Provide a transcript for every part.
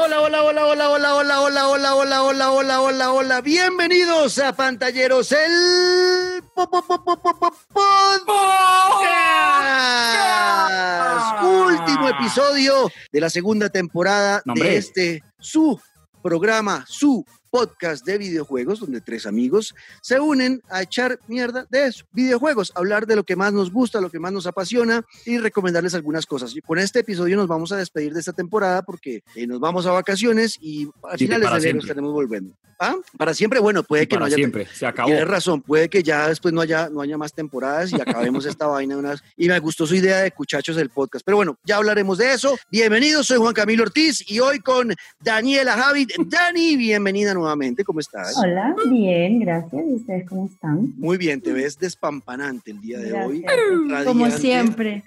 hola, hola, hola, hola, hola, hola, hola, hola, hola, hola, hola, hola, hola, hola. Bienvenidos a Pantalleros, el último episodio de la segunda temporada de este su programa, su podcast de videojuegos donde tres amigos se unen a echar mierda de eso, videojuegos, hablar de lo que más nos gusta, lo que más nos apasiona y recomendarles algunas cosas. Y con este episodio nos vamos a despedir de esta temporada porque eh, nos vamos a vacaciones y a finales de enero estaremos volviendo. ¿Ah? Para siempre, bueno, puede que no haya. siempre, se acabó. Tienes razón, puede que ya después no haya, no haya más temporadas y acabemos esta vaina de unas. Y me gustó su idea de cuchachos del podcast. Pero bueno, ya hablaremos de eso. Bienvenidos, soy Juan Camilo Ortiz y hoy con Daniela Javid. Dani, bienvenida nuevamente, ¿cómo estás? Hola, bien, gracias. ¿Y ustedes cómo están? Muy bien, te ves despampanante el día de hoy. Como siempre.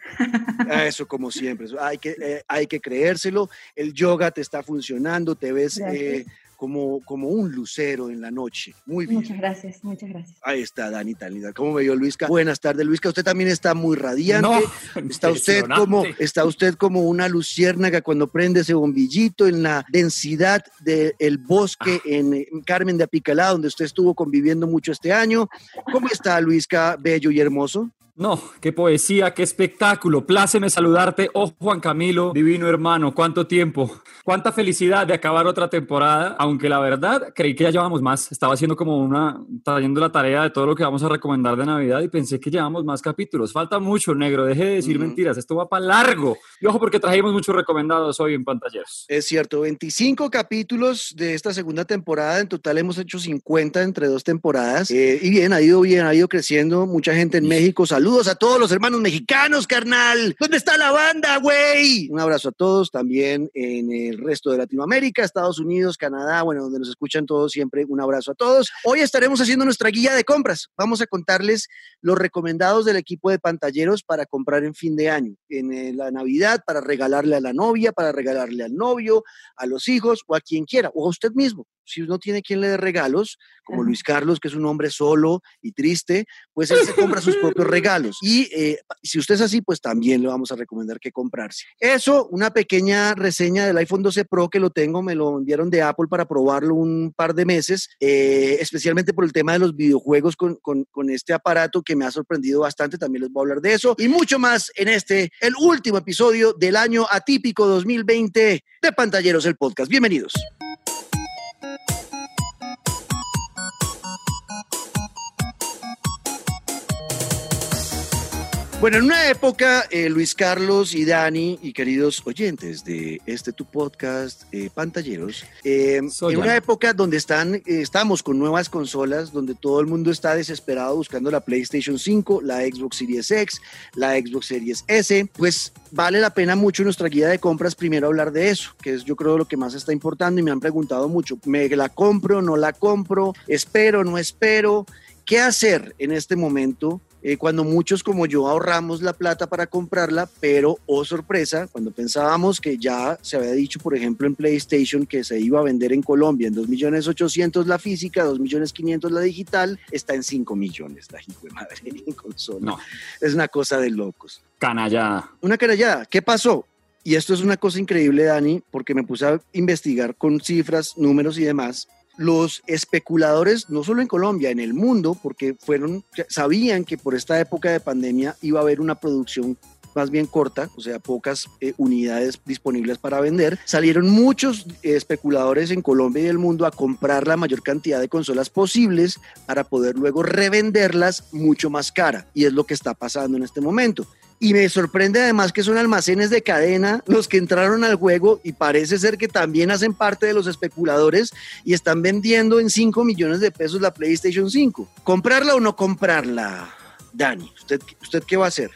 Eso, como siempre. Hay que, eh, hay que creérselo. El yoga te está funcionando, te ves eh, como, como un lucero en la noche. Muy bien. Muchas gracias, muchas gracias. Ahí está, Dani, tan linda. ¿Cómo me vio Luisca? Buenas tardes, Luisca. Usted también está muy radiante. está usted como está usted como una luciérnaga cuando prende ese bombillito en la densidad del bosque ah. en, Carmen de Apicalá, donde usted estuvo conviviendo mucho este año. ¿Cómo está, Luisca, bello y hermoso? No, qué poesía, qué espectáculo. Pláceme saludarte. Oh, Juan Camilo, divino hermano, cuánto tiempo. Cuánta felicidad de acabar otra temporada, aunque la verdad creí que ya llevamos más. Estaba haciendo como una, trayendo la tarea de todo lo que vamos a recomendar de Navidad y pensé que llevamos más capítulos. Falta mucho, negro. Deje de decir mentiras. Esto va para largo. Y ojo, porque trajimos muchos recomendados hoy en pantalleros. Es cierto, 25 capítulos de esta segunda temporada. En total hemos hecho 50 entre dos temporadas. Eh, y bien, ha ido bien, ha ido creciendo. Mucha gente en México. Saludos Saludos a todos los hermanos mexicanos, carnal. ¿Dónde está la banda, güey? Un abrazo a todos también en el resto de Latinoamérica, Estados Unidos, Canadá, bueno, donde nos escuchan todos siempre. Un abrazo a todos. Hoy estaremos haciendo nuestra guía de compras. Vamos a contarles los recomendados del equipo de pantalleros para comprar en fin de año, en eh, la Navidad, para regalarle a la novia, para regalarle al novio, a los hijos o a quien quiera, o a usted mismo si uno tiene quien le dé regalos, como Luis Carlos, que es un hombre solo y triste, pues él se compra sus propios regalos. Y eh, si usted es así, pues también le vamos a recomendar que comprarse. Eso, una pequeña reseña del iPhone 12 Pro que lo tengo, me lo enviaron de Apple para probarlo un par de meses, eh, especialmente por el tema de los videojuegos con, con, con este aparato que me ha sorprendido bastante. También les voy a hablar de eso y mucho más en este, el último episodio del año atípico 2020 de Pantalleros, el podcast. Bienvenidos. Bueno, en una época, eh, Luis Carlos y Dani y queridos oyentes de este tu podcast, eh, Pantalleros, eh, en una época donde están, estamos con nuevas consolas, donde todo el mundo está desesperado buscando la PlayStation 5, la Xbox Series X, la Xbox Series S, pues vale la pena mucho nuestra guía de compras primero hablar de eso, que es yo creo lo que más está importando y me han preguntado mucho, ¿me la compro, no la compro, espero, no espero? ¿Qué hacer en este momento eh, cuando muchos como yo ahorramos la plata para comprarla, pero, oh sorpresa, cuando pensábamos que ya se había dicho, por ejemplo, en PlayStation que se iba a vender en Colombia en 2.800.000 la física, 2.500.000 la digital, está en 5 millones la hijo de madre en consola. No. Es una cosa de locos. Canallada. Una canallada. ¿Qué pasó? Y esto es una cosa increíble, Dani, porque me puse a investigar con cifras, números y demás los especuladores, no solo en Colombia, en el mundo, porque fueron, sabían que por esta época de pandemia iba a haber una producción más bien corta, o sea, pocas eh, unidades disponibles para vender, salieron muchos especuladores en Colombia y el mundo a comprar la mayor cantidad de consolas posibles para poder luego revenderlas mucho más cara. Y es lo que está pasando en este momento. Y me sorprende además que son almacenes de cadena los que entraron al juego y parece ser que también hacen parte de los especuladores y están vendiendo en 5 millones de pesos la PlayStation 5. ¿Comprarla o no comprarla, Dani? ¿Usted, usted qué va a hacer?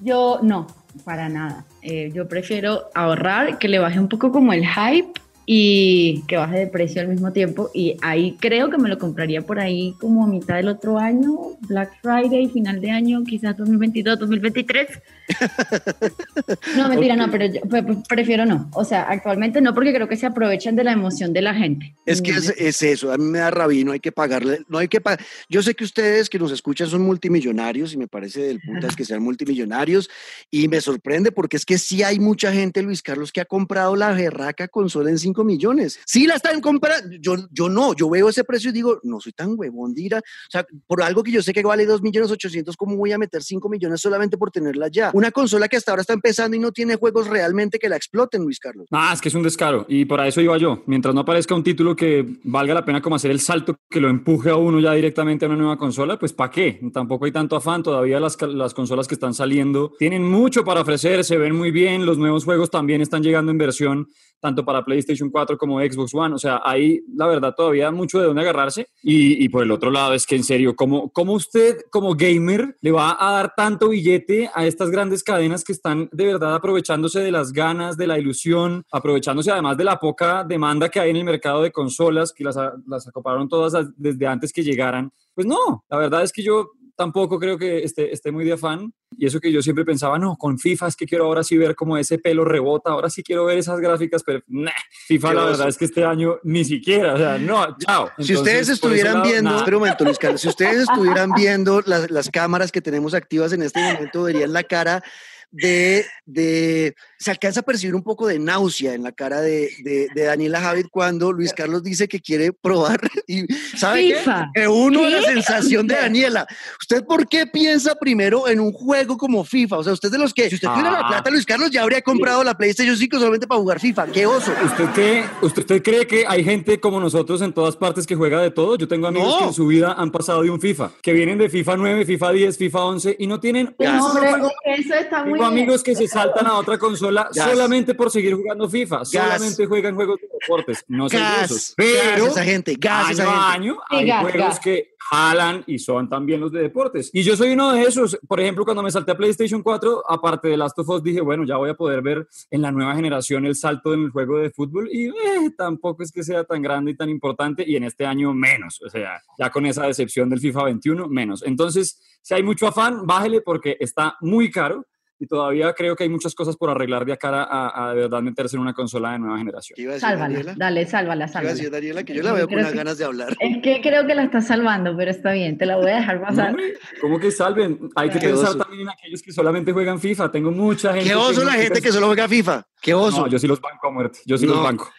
Yo no, para nada. Eh, yo prefiero ahorrar, que le baje un poco como el hype y que baje de precio al mismo tiempo. Y ahí creo que me lo compraría por ahí como a mitad del otro año, Black Friday, final de año, quizás 2022, 2023. no, mentira, no, pero yo prefiero no. O sea, actualmente no, porque creo que se aprovechan de la emoción de la gente. Es que es, eso, a mí me da rabia, no hay que pagarle, no hay que pagar. Yo sé que ustedes que nos escuchan son multimillonarios y me parece del putas que sean multimillonarios y me sorprende porque es que sí hay mucha gente, Luis Carlos, que ha comprado la berraca consola en 5 millones. Sí la están comprando, yo, yo no, yo veo ese precio y digo, no soy tan huevón, Dira. O sea, por algo que yo sé que vale 2 millones 800, ¿cómo voy a meter 5 millones solamente por tenerla ya? Una consola que hasta ahora está empezando y no tiene juegos realmente que la exploten, Luis Carlos. Ah, es que es un descaro y por eso iba yo. Mientras no aparezca un título que valga la pena como hacer el salto que lo empuje a uno ya directamente a una nueva consola, pues ¿para qué? Tampoco hay tanto afán. Todavía las, las consolas que están saliendo tienen mucho para ofrecer, se ven muy bien, los nuevos juegos también están llegando en versión tanto para PlayStation 4 como Xbox One. O sea, hay, la verdad, todavía mucho de dónde agarrarse. Y, y por el otro lado, es que en serio, ¿cómo, ¿cómo, usted como gamer le va a dar tanto billete a estas grandes cadenas que están de verdad aprovechándose de las ganas, de la ilusión, aprovechándose además de la poca demanda que hay en el mercado de consolas, que las, las acoparon todas desde antes que llegaran? Pues no, la verdad es que yo tampoco creo que esté, esté muy de afán. Y eso que yo siempre pensaba, no, con FIFA es que quiero ahora sí ver cómo ese pelo rebota, ahora sí quiero ver esas gráficas, pero nah, FIFA la verdad es que este año ni siquiera, o sea, no, chao. si ustedes estuvieran viendo, espera un momento Luis Carlos, si ustedes estuvieran viendo las, las cámaras que tenemos activas en este momento, verían la cara de, de, se alcanza a percibir un poco de náusea en la cara de, de, Daniela Javid cuando Luis Carlos dice que quiere probar y sabe que uno la sensación de Daniela. ¿Usted por qué piensa primero en un juego como FIFA? O sea, usted de los que, si usted tuviera la ah. plata, Luis Carlos ya habría comprado la PlayStation 5 solamente para jugar FIFA. ¡Qué oso! ¿Usted, qué, ¿Usted cree que hay gente como nosotros en todas partes que juega de todo? Yo tengo amigos que en su vida han pasado de un FIFA, que vienen de FIFA 9, FIFA 10, FIFA 11 y no tienen... No, eso está muy amigos que se saltan a otra consola solamente por seguir jugando FIFA, solamente juegan juegos de deportes, no gas, Pero esa gente, gas, año a año hay juegos que jalan y son también los de deportes. Y yo soy uno de esos. Por ejemplo, cuando me salté a PlayStation 4, aparte de Last of Us, dije, bueno, ya voy a poder ver en la nueva generación el salto en el juego de fútbol y eh, tampoco es que sea tan grande y tan importante y en este año menos. O sea, ya con esa decepción del FIFA 21, menos. Entonces, si hay mucho afán, bájele porque está muy caro y todavía creo que hay muchas cosas por arreglar de cara a, de verdad meterse en una consola de nueva generación. Sálvala, dale, sálvala, sálvala. Gracias, Daniela, que yo la veo con unas ganas de hablar. Es que creo que la estás salvando, pero está bien, te la voy a dejar pasar. ¿Cómo que salven? Hay que pensar también en aquellos que solamente juegan FIFA. Tengo mucha gente. ¿Qué oso la gente que solo juega FIFA? ¿Qué oso? No, yo sí los banco muerte. Yo sí los banco.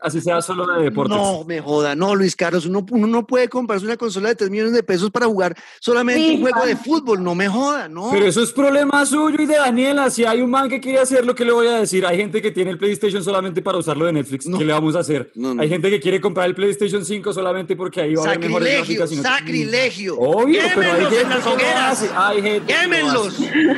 Así sea solo de deportes. No, me joda. No, Luis Carlos, uno, uno no puede comprarse una consola de 3 millones de pesos para jugar solamente un juego de fútbol. No me joda, no. Pero eso es problema suyo y de Daniela. Si hay un man que quiere hacerlo, ¿qué le voy a decir? Hay gente que tiene el PlayStation solamente para usarlo de Netflix. ¿Qué le vamos a hacer? hay gente que quiere comprar el PlayStation 5 solamente porque ahí va a haber mejores gráficas. Sacrilegio. Obvio, pero hay gente que lo hace. Hay gente,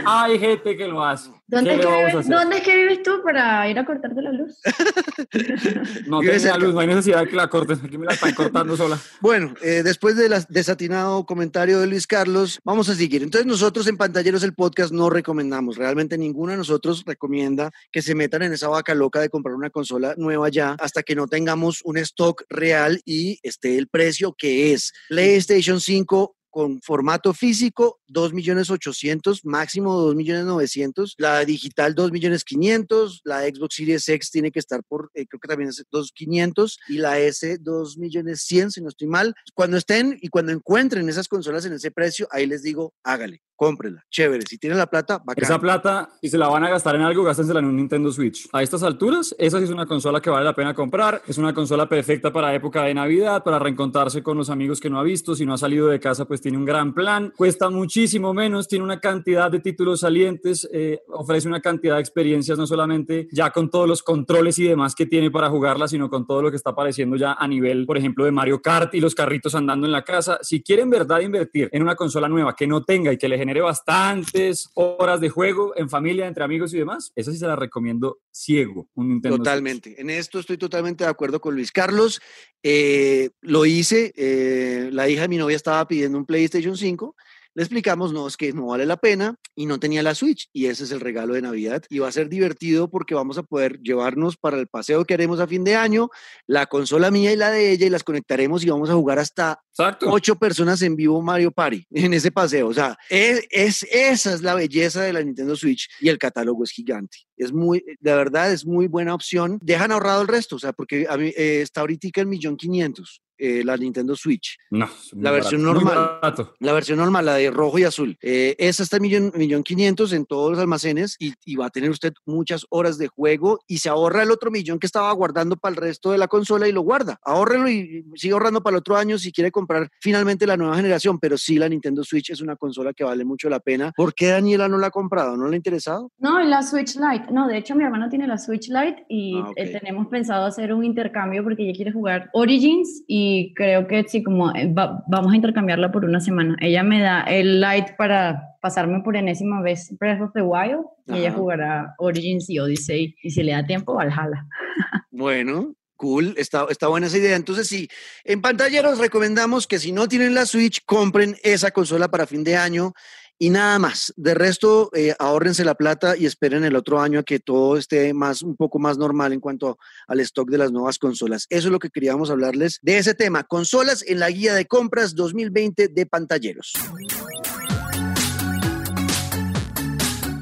hay gente que lo hace. ¿Dónde, es que, vives, ¿Dónde es que vives tú para ir a cortarte la luz? no tengo la luz, no hay necesidad de que la cortes, aquí me la están cortando sola. Bueno, eh, después del desatinado comentario de Luis Carlos, vamos a seguir. Entonces nosotros en Pantalleros el podcast no recomendamos, realmente ninguno de nosotros recomienda que se metan en esa vaca loca de comprar una consola nueva ya hasta que no tengamos un stock real y esté el precio que es. PlayStation 5 con formato físico 2 millones 800, máximo 2 millones 900, la digital 2 millones 500, la Xbox Series X tiene que estar por, eh, creo que también es 2 500 y la S 2 millones 100, si no estoy mal. Cuando estén y cuando encuentren esas consolas en ese precio, ahí les digo, hágale cómprenla. Chévere. Si tienen la plata, bacán. Esa plata, y se la van a gastar en algo, gástensela en un Nintendo Switch. A estas alturas, esa sí es una consola que vale la pena comprar. Es una consola perfecta para época de Navidad, para reencontrarse con los amigos que no ha visto. Si no ha salido de casa, pues tiene un gran plan. Cuesta muchísimo menos, tiene una cantidad de títulos salientes, eh, ofrece una cantidad de experiencias, no solamente ya con todos los controles y demás que tiene para jugarla, sino con todo lo que está apareciendo ya a nivel, por ejemplo, de Mario Kart y los carritos andando en la casa. Si quieren, verdad, invertir en una consola nueva que no tenga y que le genere bastantes horas de juego en familia, entre amigos y demás, esa sí se la recomiendo ciego, un Nintendo Totalmente. En esto estoy totalmente de acuerdo con Luis Carlos. Eh, lo hice, eh, la hija de mi novia estaba pidiendo un PlayStation 5 Le explicamos, no, es que no vale la pena y no tenía la Switch y ese es el regalo de Navidad y va a ser divertido porque vamos a poder llevarnos para el paseo que haremos a fin de año la consola mía y la de ella y las conectaremos y vamos a jugar hasta ocho personas en vivo Mario Party en ese paseo. O sea, es, es, esa es la belleza de la Nintendo Switch y el catálogo es gigante. Es muy, de verdad, es muy buena opción. Dejan ahorrado el resto, o sea, porque a mí, eh, está ahorita el millón quinientos. Eh, la Nintendo Switch. No, la versión normal. La versión normal, la de rojo y azul. Eh, esa está en millón, millón quinientos en todos los almacenes y, y, va a tener usted muchas horas de juego y se ahorra el otro millón que estaba guardando para el resto de la consola y lo guarda. Ahórrelo y sigue ahorrando para el otro año si quiere comprar finalmente la nueva generación. Pero sí, la Nintendo Switch es una consola que vale mucho la pena. ¿Por qué Daniela no la ha comprado? ¿No le ha interesado? No, la Switch Lite. No, de hecho mi hermano tiene la Switch Lite y ah, eh, tenemos pensado hacer un intercambio porque ella quiere jugar Origins y y creo que sí, como eh, vamos a intercambiarla por una semana. Ella me da el light para pasarme por enésima vez Breath of the Wild y ella jugará Origins y Odyssey y si le da tiempo, Valhalla. Bueno, Cool, está, está buena esa idea. Entonces, sí, en pantalla os recomendamos que si no tienen la Switch, compren esa consola para fin de año y nada más. De resto, eh, ahórrense la plata y esperen el otro año a que todo esté más, un poco más normal en cuanto al stock de las nuevas consolas. Eso es lo que queríamos hablarles de ese tema. Consolas en la guía de compras 2020 de pantalleros.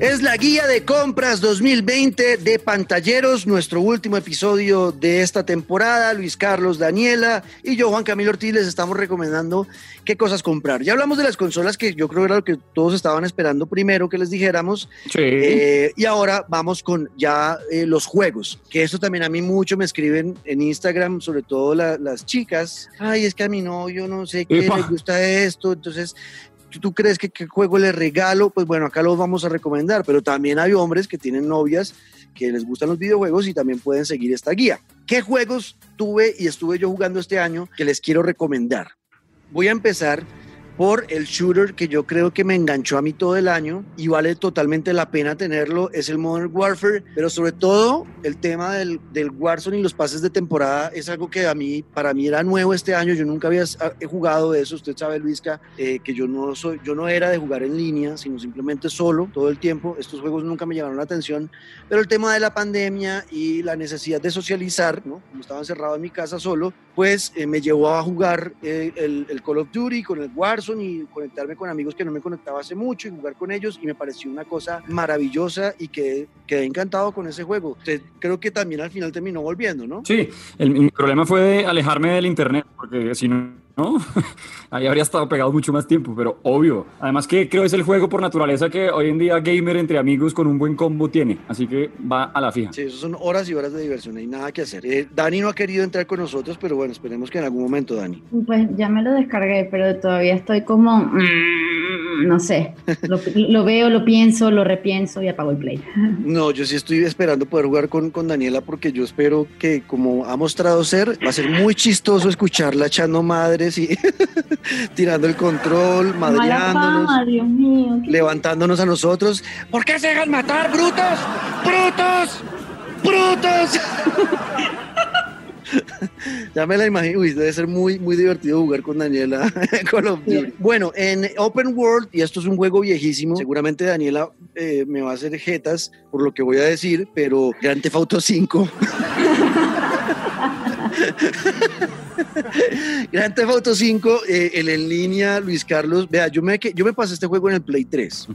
Es la guía de compras 2020 de Pantalleros, nuestro último episodio de esta temporada. Luis Carlos, Daniela y yo, Juan Camilo Ortiz, les estamos recomendando qué cosas comprar. Ya hablamos de las consolas que yo creo que era lo que todos estaban esperando primero que les dijéramos. Sí. Eh, y ahora vamos con ya eh, los juegos, que esto también a mí mucho me escriben en Instagram, sobre todo las chicas. Ay, es que a mi novio no sé qué le gusta esto. Entonces tú crees que qué juego le regalo, pues bueno, acá los vamos a recomendar, pero también hay hombres que tienen novias que les gustan los videojuegos y también pueden seguir esta guía. ¿Qué juegos tuve y estuve yo jugando este año que les quiero recomendar? Voy a empezar por el shooter que yo creo que me enganchó a mí todo el año y vale totalmente la pena tenerlo, es el Modern Warfare, pero sobre todo el tema del, del Warzone y los pases de temporada es algo que a mí, para mí era nuevo este año, yo nunca había he jugado eso, usted sabe Luisca, eh, que yo no, soy, yo no era de jugar en línea, sino simplemente solo todo el tiempo, estos juegos nunca me llamaron la atención, pero el tema de la pandemia y la necesidad de socializar, ¿no? como estaba encerrado en mi casa solo, pues eh, me llevó a jugar eh, el, el Call of Duty con el Warzone, y conectarme con amigos que no me conectaba hace mucho y jugar con ellos y me pareció una cosa maravillosa y que quedé encantado con ese juego. creo que también al final terminó volviendo, ¿no? Sí, el, el problema fue de alejarme del internet, porque si no ¿no? Ahí habría estado pegado mucho más tiempo, pero obvio. Además que creo que es el juego por naturaleza que hoy en día gamer entre amigos con un buen combo tiene, así que va a la fija. Sí, eso son horas y horas de diversión, hay nada que hacer. Eh, Dani no ha querido entrar con nosotros, pero bueno, esperemos que en algún momento, Dani. Pues ya me lo descargué, pero todavía estoy como, mm, no sé, lo, veo, lo pienso, lo repienso y apago el play. No, yo sí estoy esperando poder jugar con, con Daniela porque yo espero que como ha mostrado ser, va a ser muy chistoso escucharla echando madre y tirando el control, madreándonos, levantándonos a nosotros. ¿Por qué se dejan matar, brutos? ¡Brutos! ¡Brutos! ya me la imagino, uy, debe ser muy, muy divertido jugar con Daniela Bueno, en Open World, y esto es un juego viejísimo, seguramente Daniela eh, me va a hacer jetas por lo que voy a decir, pero Grand Theft Auto 5. Grand Theft Auto 5, eh, el en línea, Luis Carlos. Vea, yo me, yo me pasé este juego en el Play 3.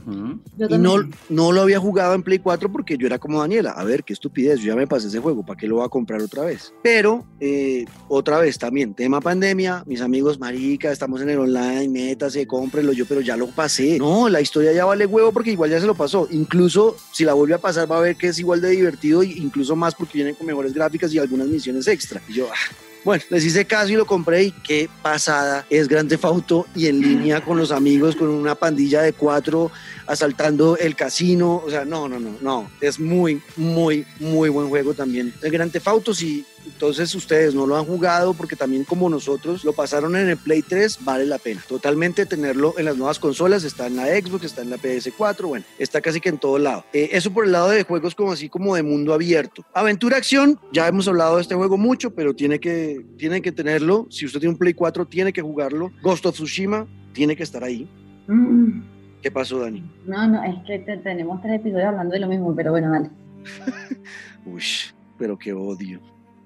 Y no, no lo había jugado en Play 4 porque yo era como Daniela. A ver, qué estupidez, yo ya me pasé ese juego, ¿para qué lo voy a comprar otra vez? Pero, eh, otra vez también, tema pandemia, mis amigos, marica, estamos en el online, métase, cómprelo yo, pero ya lo pasé. No, la historia ya vale huevo porque igual ya se lo pasó. Incluso si la vuelve a pasar va a ver que es igual de divertido, incluso más porque viene con mejores gráficas y algunas misiones extra. Y yo, ah, bueno, les hice caso y lo compré y qué pasada. Es Grande Fauto y en línea con los amigos, con una pandilla de cuatro asaltando el casino. O sea, no, no, no, no. Es muy, muy, muy buen juego también. El Grande Fauto, sí entonces ustedes no lo han jugado porque también como nosotros lo pasaron en el Play 3, vale la pena. Totalmente tenerlo en las nuevas consolas, está en la Xbox, está en la PS4, bueno, está casi que en todo lado. Eh, eso por el lado de juegos como así como de mundo abierto. Aventura acción, ya hemos hablado de este juego mucho, pero tiene que, tiene que tenerlo. Si usted tiene un Play 4, tiene que jugarlo. Ghost of Tsushima tiene que estar ahí. Mm, ¿Qué pasó, Dani? No, no, es que te- tenemos tres episodios hablando de lo mismo, pero bueno, dale. Uy, pero qué odio.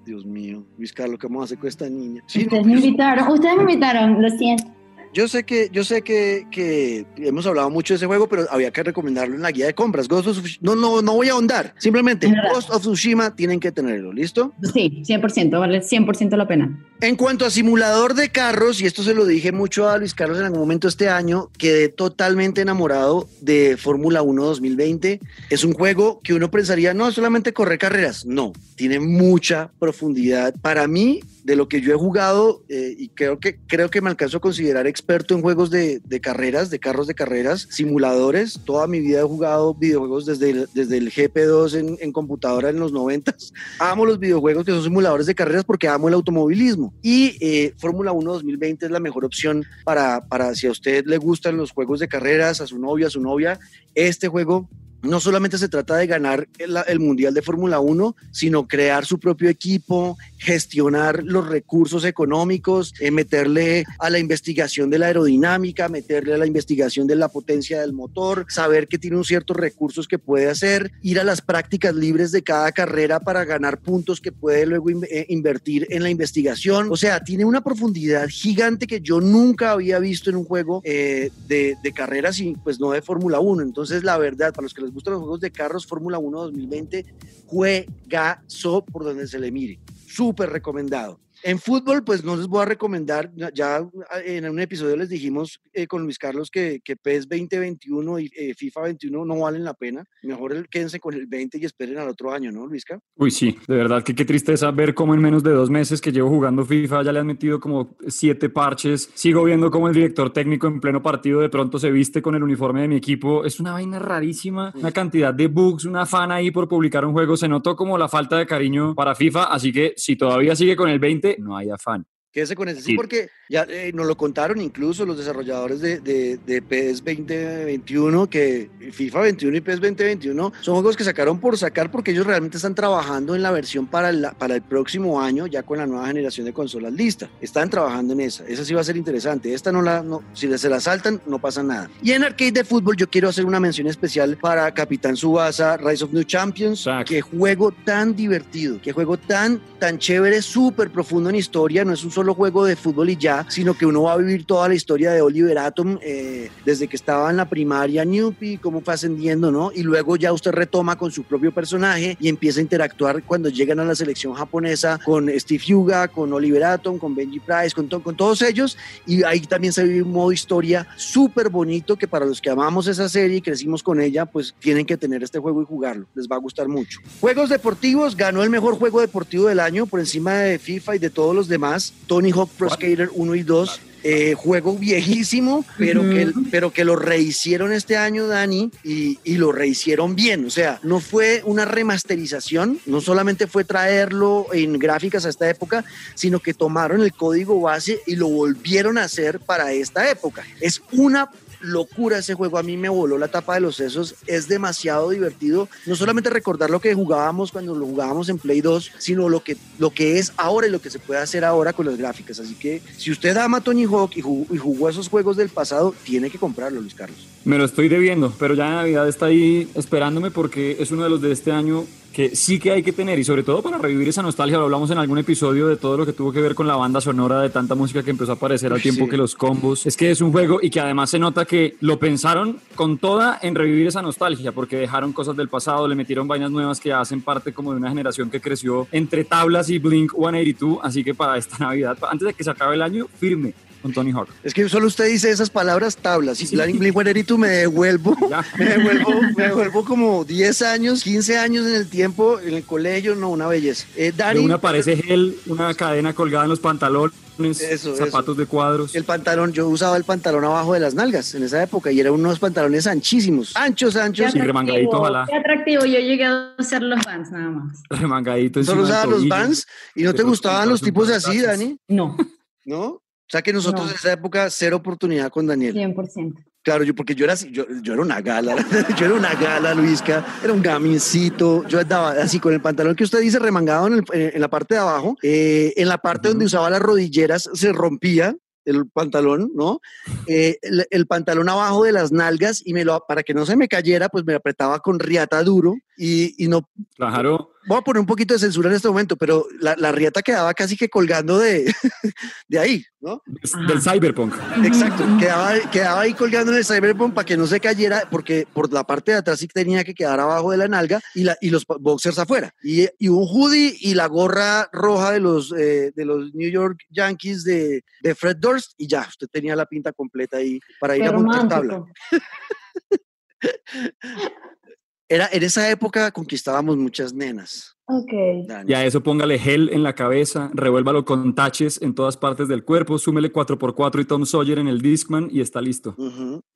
Dios mío. Luis Carlos, ¿qué vamos a hacer con esta niña? Sí, no, Ustedes me invitaron, ustedes me invitaron, lo siento. Yo sé que, yo sé que, que hemos hablado mucho de ese juego, pero había que recomendarlo en la guía de compras. Ghost of Tsushima- no, no, no voy a ahondar. Simplemente. Ghost of Tsushima tienen que tenerlo, ¿listo? Sí, 100%, vale 100% la pena. En cuanto a simulador de carros, y esto se lo dije mucho a Luis Carlos en algún momento este año, quedé totalmente enamorado de Fórmula 1 2020. Es un juego que uno pensaría, no, solamente correr carreras. No, tiene mucha profundidad. Para mí, de lo que yo he jugado, eh, y creo que, creo que me alcanzo a considerar experto en juegos de, carreras, de carros de carreras, simuladores. Toda mi vida he jugado videojuegos desde el, desde el GP2 en, en computadora en los 90. Amo los videojuegos que son simuladores de carreras porque amo el automovilismo. Y eh, Fórmula 1 2020 es la mejor opción para, para si a usted le gustan los juegos de carreras, a su novia, a su novia. Este juego no solamente se trata de ganar el, Mundial de Fórmula 1, sino crear su propio equipo, gestionar los recursos económicos, eh, meterle a la investigación de la aerodinámica, meterle a la investigación de la potencia del motor, saber que tiene un ciertos recursos que puede hacer, ir a las prácticas libres de cada carrera para ganar puntos que puede luego in- eh, invertir en la investigación. O sea, tiene una profundidad gigante que yo nunca había visto en un juego eh, de, de carreras y pues no de Fórmula 1. Entonces, la verdad, para los que les gustan los juegos de carros, Fórmula 1 2020, juegazo por donde se le mire. Súper recomendado. En fútbol, pues no les voy a recomendar, ya- ya en un episodio les dijimos eh, con Luis Carlos que, que PES 2021 y eh, FIFA 21 no valen la pena. Mejor el, quédense con el 20 y esperen al otro año, ¿no, Luisca? Uy, sí, de verdad que qué tristeza ver cómo en menos de dos meses que llevo jugando FIFA ya le han metido como siete parches. Sigo viendo cómo el director técnico en pleno partido de pronto se viste con el uniforme de mi equipo. Es una vaina rarísima, una cantidad de bugs, una fan ahí por publicar un juego. Se notó como la falta de cariño para FIFA, así que si todavía sigue con el 20, no hay afán. Quédese con ese, sí, Sí. porque ya eh, nos lo contaron incluso los desarrolladores de, de, de PES 2021, que FIFA 21 y PES 2021 son juegos que sacaron por sacar porque ellos realmente están trabajando en la versión para el, para el próximo año, ya con la nueva generación de consolas lista. Están trabajando en esa. Esa sí va a ser interesante. Esta no la, no, si se la saltan, no pasa nada. Y en arcade de fútbol, yo quiero hacer una mención especial para Capitán Subasa, Rise of New Champions. Exacto. Qué juego tan divertido, qué juego tan, tan chévere, súper profundo en historia. No es un solo juego de fútbol y ya, sino que uno va a vivir toda la historia de Oliver Atom eh, desde que estaba en la primaria Newpie, cómo fue ascendiendo, ¿no? Y luego ya usted retoma con su propio personaje y empieza a interactuar cuando llegan a la selección japonesa con Steve Hyuga, con Oliver Atom, con Benji Price, con, to- con todos ellos. Y ahí también se vive un modo historia súper bonito que para los que amamos esa serie y crecimos con ella, pues tienen que tener este juego y jugarlo. Les va a gustar mucho. Juegos deportivos, ganó el mejor juego deportivo del año por encima de FIFA y de todos los demás. Tony Hawk Pro Skater 1 y 2. Eh, juego viejísimo, pero, que, pero que lo rehicieron este año, Dani, y, y lo rehicieron bien. O sea, no fue una remasterización, no solamente fue traerlo en gráficas a esta época, sino que tomaron el código base y lo volvieron a hacer para esta época. Es una locura ese juego, a mí me voló la tapa de los sesos, es demasiado divertido, no solamente recordar lo que jugábamos cuando lo jugábamos en Play 2, sino lo que, lo que es ahora y lo que se puede hacer ahora con las gráficas, así que si usted ama Tony Hawk y jugó, esos juegos del pasado, tiene que comprarlo, Luis Carlos. Me lo estoy debiendo, pero ya Navidad está ahí esperándome porque es uno de los de este año que sí que hay que tener y sobre todo para revivir esa nostalgia, lo hablamos en algún episodio de todo lo que tuvo que ver con la banda sonora de tanta música que empezó a aparecer al tiempo sí. que los combos. Es que es un juego y que además se nota que lo pensaron con toda en revivir esa nostalgia porque dejaron cosas del pasado, le metieron vainas nuevas que hacen parte como de una generación que creció entre tablas y Blink 182, así que para esta Navidad, antes de que se acabe el año, firme con Tony Hawk. Es que solo usted dice esas palabras tablas. Y Sí. me devuelvo, me devuelvo, me devuelvo como 10 años, 15 años en el tiempo, en el colegio, no, una belleza. Eh, De Dani, una parece gel, una cadena colgada en los pantalones, Eso, zapatos de cuadros. el pantalón, yo usaba el pantalón abajo de las nalgas en esa época y eran unos pantalones anchísimos, anchos, anchos. Sí, remangadito, ojalá. Qué atractivo, yo llegué a hacer los Vans nada más. remangadito Solo usaba los. Vans y no te gustaban los tipos así. Dani, No, ¿no? O sea que nosotros No. en esa época cero oportunidad con Daniel. 100%. Claro, yo porque yo era así, yo, yo era una gala, yo era una gala, Luisca, era un gamincito, yo andaba así con el pantalón que usted dice remangado en, el- en la parte de abajo, eh, en la parte donde usaba las rodilleras se rompía, el pantalón, ¿no? Eh, el, pantalón abajo de las nalgas y me lo, para que no se me cayera, pues me apretaba con riata duro y, y no... Claro voy a poner un poquito de censura en este momento, pero la, la riata quedaba casi que colgando de, de ahí, ¿no? Del cyberpunk. Exacto, quedaba, quedaba ahí colgando en el cyberpunk para que no se cayera, porque por la parte de atrás sí tenía que quedar abajo de la nalga y, la, y los boxers afuera. Y, y un hoodie y la gorra roja de los, eh, de los New York Yankees de, de, Fred Durst y ya, usted tenía la pinta completa ahí para ir a montar tabla. Era, en esa época conquistábamos muchas nenas. Ok. Y a eso póngale gel en la cabeza, revuélvalo con taches en todas partes del cuerpo, súmele 4x4 y Tom Sawyer en el Discman y está listo.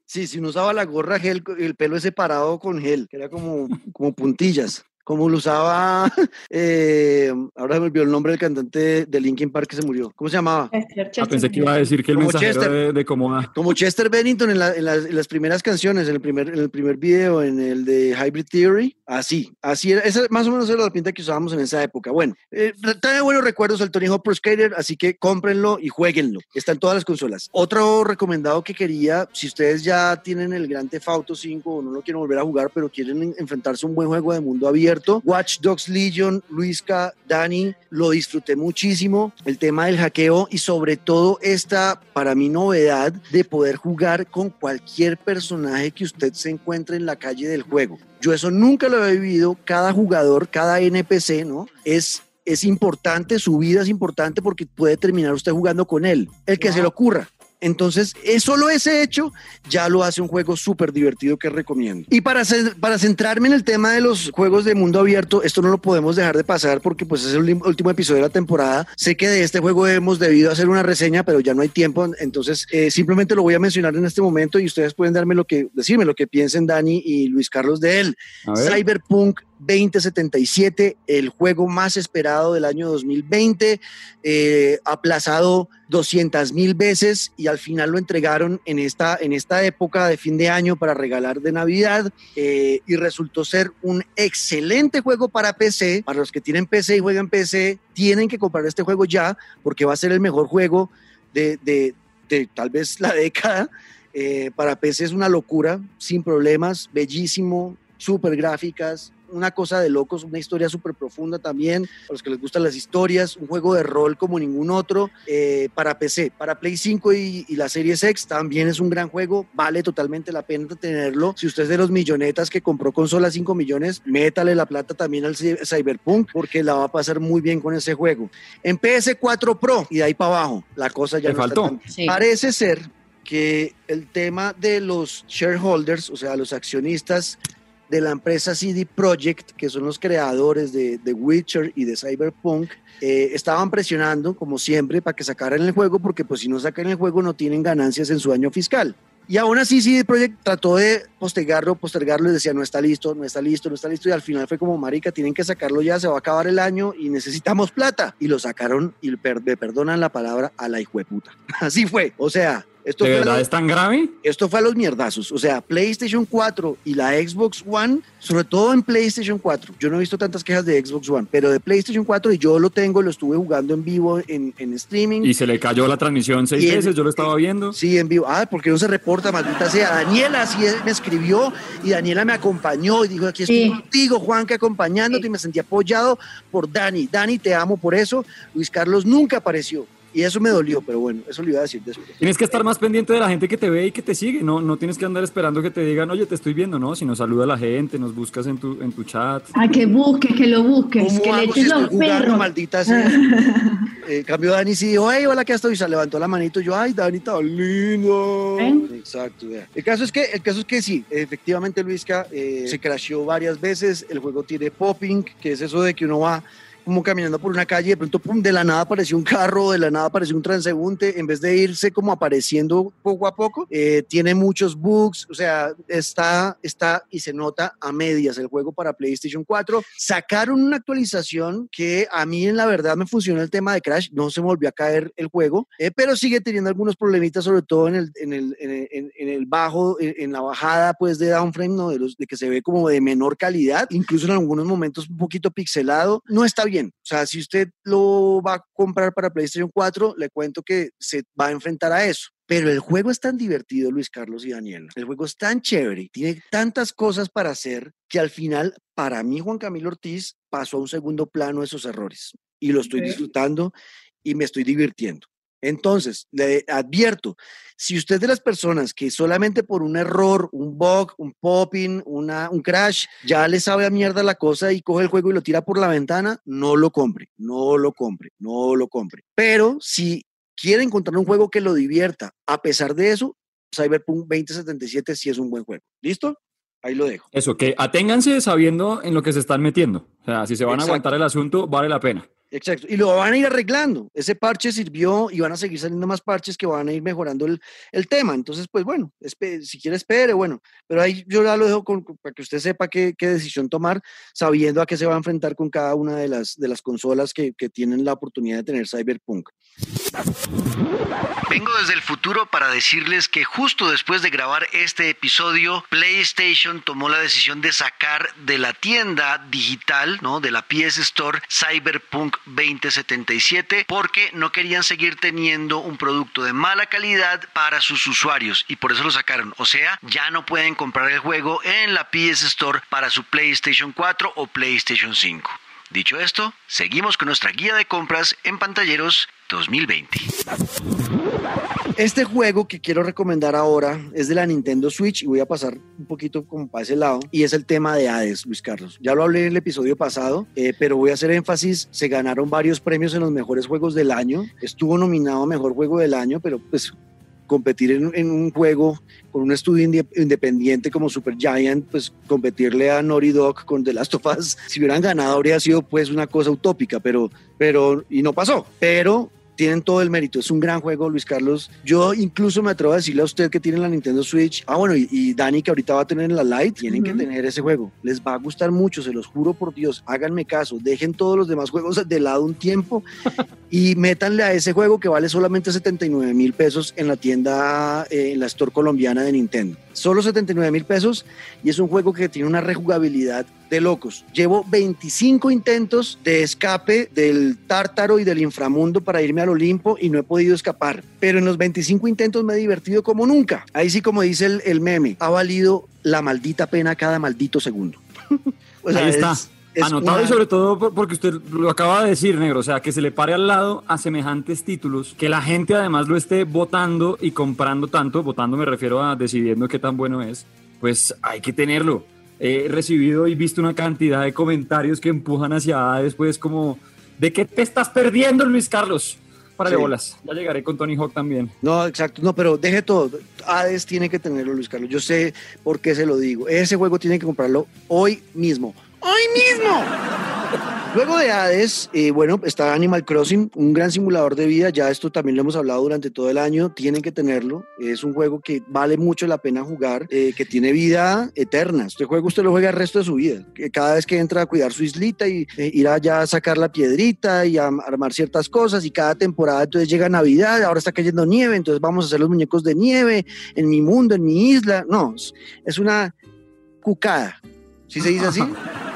Sí, si no usaba la gorra gel, el pelo es separado con gel, que era como, como puntillas como lo usaba, eh, ahora me olvidó el nombre del cantante de Linkin Park que se murió. ¿Cómo se llamaba? Ah, pensé que iba a decir que el como mensajero de, de Como Chester Bennington en, en, las, primeras canciones, en el primer, en el primer video, en el de Hybrid Theory. Así, así era. Esa más o menos era la pinta que usábamos en esa época. Bueno, eh, trae buenos recuerdos al Tony Hawk Pro Skater, así que cómprenlo y jueguenlo. Está en todas las consolas. Otro recomendado que quería, si ustedes ya tienen el Grand Theft Auto 5 o no lo quieren volver a jugar, pero quieren enfrentarse a un buen juego de mundo abierto, Watch Dogs Legion, Luisca, Dani, lo disfruté muchísimo. El tema del hackeo y sobre todo esta, para mí, novedad de poder jugar con cualquier personaje que usted se encuentre en la calle del juego. Yo eso nunca lo he vivido. Cada jugador, cada NPC, ¿no? Es es importante, su vida es importante porque puede terminar usted jugando con él, el que se le ocurra. Entonces, es solo ese hecho ya lo hace un juego súper divertido que recomiendo. Y para, para centrarme en el tema de los juegos de mundo abierto, esto no lo podemos dejar de pasar porque pues es el último episodio de la temporada. Sé que de este juego hemos debido hacer una reseña, pero ya no hay tiempo, entonces eh, simplemente lo voy a mencionar en este momento y ustedes pueden darme lo que, decirme lo que piensen Dani y Luis Carlos de él. Cyberpunk 2077, el juego más esperado del año 2020, eh, aplazado 200 mil veces y al final lo entregaron en esta, en esta época de fin de año para regalar de Navidad eh, y resultó ser un excelente juego para PC. Para los que tienen PC y juegan PC, tienen que comprar este juego ya porque va a ser el mejor juego de, de, tal vez la década. Eh, para PC es una locura, sin problemas, bellísimo, súper gráficas, una cosa de locos, una historia súper profunda también, para los que les gustan las historias, un juego de rol como ningún otro, eh, para PC, para Play 5 y, y, la Series X también es un gran juego, vale totalmente la pena tenerlo. Si usted es de los millonetas que compró consola 5 millones, métale la plata también al Cyberpunk porque la va a pasar muy bien con ese juego. En PS4 Pro y de ahí para abajo, la cosa ya no faltó. Parece ser que el tema de los shareholders, o sea, los accionistas de la empresa CD Projekt, que son los creadores de The Witcher y de Cyberpunk, eh, estaban presionando, como siempre, para que sacaran el juego, porque pues si no sacan el juego no tienen ganancias en su año fiscal. Y aún así CD Projekt trató de postergarlo, postergarlo y decía, no está listo, no está listo, no está listo. Y al final fue como, marica, tienen que sacarlo ya, se va a acabar el año y necesitamos plata. Y lo sacaron y me perdonan la palabra a la hijueputa. Así fue. O sea, esto ¿De verdad es tan grave? Esto fue a los mierdazos. O sea, PlayStation 4 y la Xbox One, sobre todo en PlayStation 4. Yo no he visto tantas quejas de Xbox One, pero de PlayStation 4 y yo lo tengo, lo estuve jugando en vivo en, en streaming. Y se le cayó la transmisión seis veces, yo lo estaba viendo. Sí, en vivo. Ah, porque no se reporta, maldita sea. Daniela sí me escribió y Daniela me acompañó y dijo, aquí estoy contigo, Juan, que acompañándote y me sentí apoyado por Dani. Dani, te amo por eso. Luis Carlos nunca apareció. Y eso me dolió, pero bueno, eso lo iba a decir después. Tienes que estar más pendiente de la gente que te ve y que te sigue, no, no tienes que andar esperando que te digan, oye, te estoy viendo, no, sino saluda a la gente, nos buscas en tu, en tu chat. A que busques, que lo busques, que le eches si los perros. maldita sea. eh, cambio Dani sí dijo, hey, hola, ¿qué estoy? Y se levantó la manito, yo, ay, Dani, está lindo. ¿Eh? Exacto, El caso es que, el caso es que sí, efectivamente Luisca eh, se crasheó varias veces, el juego tiene popping, que es eso de que uno va como caminando por una calle, de pronto pum, de la nada apareció un carro, de la nada apareció un transeúnte, en vez de irse como apareciendo poco a poco, eh, tiene muchos bugs, o sea, está, está y se nota a medias el juego para PlayStation 4. Sacaron una actualización que a mí en la verdad me funcionó el tema de Crash, no se me volvió a caer el juego, eh, pero sigue teniendo algunos problemitas, sobre todo en el, en el, en el, bajo, en, la bajada pues de downframe, ¿no? de, los, de que se ve como de menor calidad, incluso en algunos momentos un poquito pixelado, no está bien bien. O sea, si usted lo va a comprar para PlayStation 4, le cuento que se va a enfrentar a eso. Pero el juego es tan divertido, Luis Carlos y Daniel. El juego es tan chévere, tiene tantas cosas para hacer que al final, para mí, Juan Camilo Ortiz pasó a un segundo plano esos errores. Y lo estoy disfrutando y me estoy divirtiendo. Entonces, le advierto, si usted es de las personas que solamente por un error, un bug, un popping, una, un crash, ya le sabe a mierda la cosa y coge el juego y lo tira por la ventana, no lo compre, no lo compre, no lo compre. Pero si quiere encontrar un juego que lo divierta, a pesar de eso, Cyberpunk 2077 sí es un buen juego. ¿Listo? Ahí lo dejo. Eso, que aténganse sabiendo en lo que se están metiendo. O sea, si se van a aguantar el asunto, vale la pena. Exacto. Y lo van a ir arreglando. Ese parche sirvió y van a seguir saliendo más parches que van a ir mejorando el, el tema. Entonces, pues bueno, si quiere espere, bueno. Pero ahí yo ya lo dejo para que usted sepa qué, qué, decisión tomar, sabiendo a qué se va a enfrentar con cada una de las, de las consolas que, que tienen la oportunidad de tener Cyberpunk. Vengo desde el futuro para decirles que justo después de grabar este episodio, PlayStation tomó la decisión de sacar de la tienda digital, ¿no? De la PS Store Cyberpunk 2077 porque no querían seguir teniendo un producto de mala calidad para sus usuarios y por eso lo sacaron. O sea, ya no pueden comprar el juego en la PS Store para su PlayStation 4 o PlayStation 5. Dicho esto, seguimos con nuestra guía de compras en pantalleros 2020. Este juego que quiero recomendar ahora es de la Nintendo Switch y voy a pasar un poquito como para ese lado y es el tema de Hades, Luis Carlos. Ya lo hablé en el episodio pasado, eh, pero voy a hacer énfasis. Se ganaron varios premios en los mejores juegos del año. Estuvo nominado a mejor juego del año, pero pues competir en, un juego con un estudio independiente como Super Giant, pues competirle a Naughty Dog con The Last of Us, si hubieran ganado habría sido pues una cosa utópica, pero, pero, y no pasó. Pero tienen todo el mérito. Es un gran juego, Luis Carlos. Yo incluso me atrevo a decirle a usted que tiene la Nintendo Switch. Ah, bueno, y, Dani que ahorita va a tener la Lite, tienen que tener ese juego. Les va a gustar mucho, se los juro por Dios. Háganme caso, dejen todos los demás juegos de lado un tiempo y métanle a ese juego que vale solamente 79 mil pesos en la tienda, eh, en la store colombiana de Nintendo. Solo 79 mil pesos y es un juego que tiene una rejugabilidad de locos. Llevo 25 intentos de escape del tártaro y del inframundo para irme al Olimpo y no he podido escapar. Pero en los 25 intentos me he divertido como nunca. Ahí sí, como dice el, meme, ha valido la maldita pena cada maldito segundo. Ahí está. Anotado y sobre todo porque usted lo acaba de decir, negro, o sea, que se le pare al lado a semejantes títulos, que la gente además lo esté votando y comprando tanto, votando me refiero a decidiendo qué tan bueno es, pues hay que tenerlo he recibido y visto una cantidad de comentarios que empujan hacia después como, ¿de qué te estás perdiendo, Luis Carlos? Para de bolas. Ya llegaré con Tony Hawk también. No, exacto. No, pero deje todo. Hades tiene que tenerlo, Luis Carlos. Yo sé por qué se lo digo. Ese juego tiene que comprarlo hoy mismo. ¡Hoy mismo! Luego de Hades, eh, bueno, está Animal Crossing, un gran simulador de vida. Ya esto también lo hemos hablado durante todo el año. Tienen que tenerlo. Es un juego que vale mucho la pena jugar, eh, que tiene vida eterna. Este juego usted lo juega el resto de su vida. Cada vez que entra a cuidar su islita y eh, ir allá a sacar la piedrita y a armar ciertas cosas. Y cada temporada, entonces llega Navidad, ahora está cayendo nieve, entonces vamos a hacer los muñecos de nieve en mi mundo, en mi isla. No, es una cucada. ¿Sí se dice así?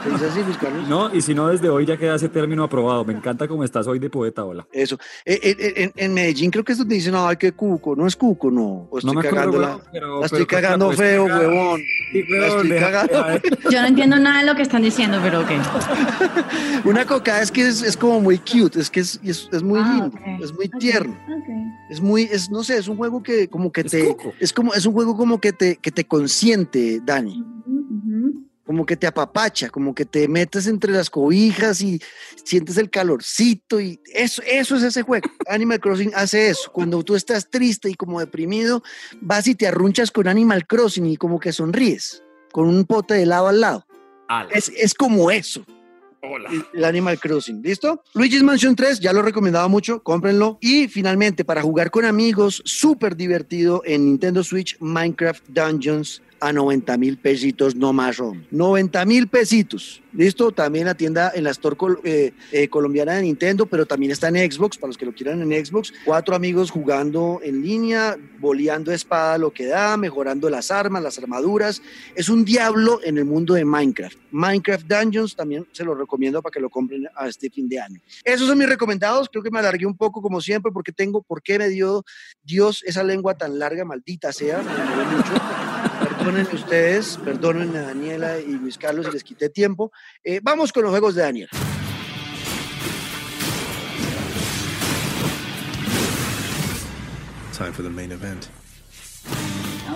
No, y si no, desde hoy ya queda ese término aprobado. Me encanta cómo estás hoy de poeta, hola. Eso. Eh, eh, eh, en, Medellín creo que es donde dicen, ay, qué cuco. No es cuco, no. estoy cagando la, estoy cagando feo, huevón. estoy cagando. Yo no entiendo nada de lo que están diciendo, pero ok. Una coca es que es, como muy cute, es que es, es, muy ah, lindo, es muy tierno. Es muy, es, no sé, es un juego que como que te, es como, es un juego como que te, que te consiente, Dani como que te apapacha, como que te metes entre las cobijas y sientes el calorcito y eso, eso es ese juego. Animal Crossing hace eso. Cuando tú estás triste y como deprimido, vas y te arrunchas con Animal Crossing y como que sonríes con un pote de helado al lado. Es, es, como eso. Hola. El Animal Crossing, ¿listo? Luigi's Mansion 3, ya lo he recomendado mucho, cómprenlo. Y finalmente, para jugar con amigos, súper divertido en Nintendo Switch, Minecraft Dungeons a 90 mil pesitos no más. hombre. 90 mil pesitos. Listo, también la tienda en la Store eh, eh, colombiana de Nintendo, pero también está en Xbox, para los que lo quieran en Xbox. Cuatro amigos jugando en línea, boleando espada lo que da, mejorando las armas, las armaduras. Es un diablo en el mundo de Minecraft. Minecraft Dungeons también se lo recomiendo para que lo compren a este fin de año. Esos son mis recomendados. Creo que me alargué un poco como siempre porque tengo, ¿por qué me dio Dios esa lengua tan larga, maldita sea? Me mucho. Perdónenme ustedes, perdónenme a Daniela y Luis Carlos les quité tiempo. Eh, vamos con los juegos de Daniel. Time for the main event.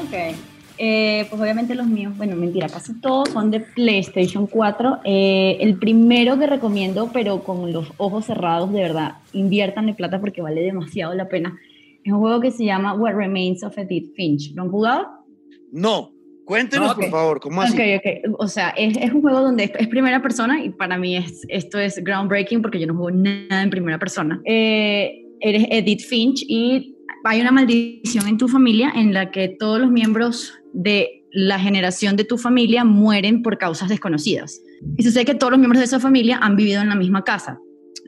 Ok. Eh, pues obviamente los míos, bueno, mentira, casi todos son de PlayStation 4. Eh, el primero que recomiendo, pero con los ojos cerrados, de verdad, inviertan plata porque vale demasiado la pena. Es un juego que se llama What Remains of Edith Finch. ¿Lo han jugado? No, cuéntenos por favor, ¿cómo así? Ok, ok. O sea, es, es un juego donde es, es primera persona y para mí es, esto es groundbreaking porque yo no juego nada en primera persona. Eh, eres Edith Finch y hay una maldición en tu familia en la que todos los miembros de la generación de tu familia mueren por causas desconocidas. Y sucede que todos los miembros de esa familia han vivido en la misma casa.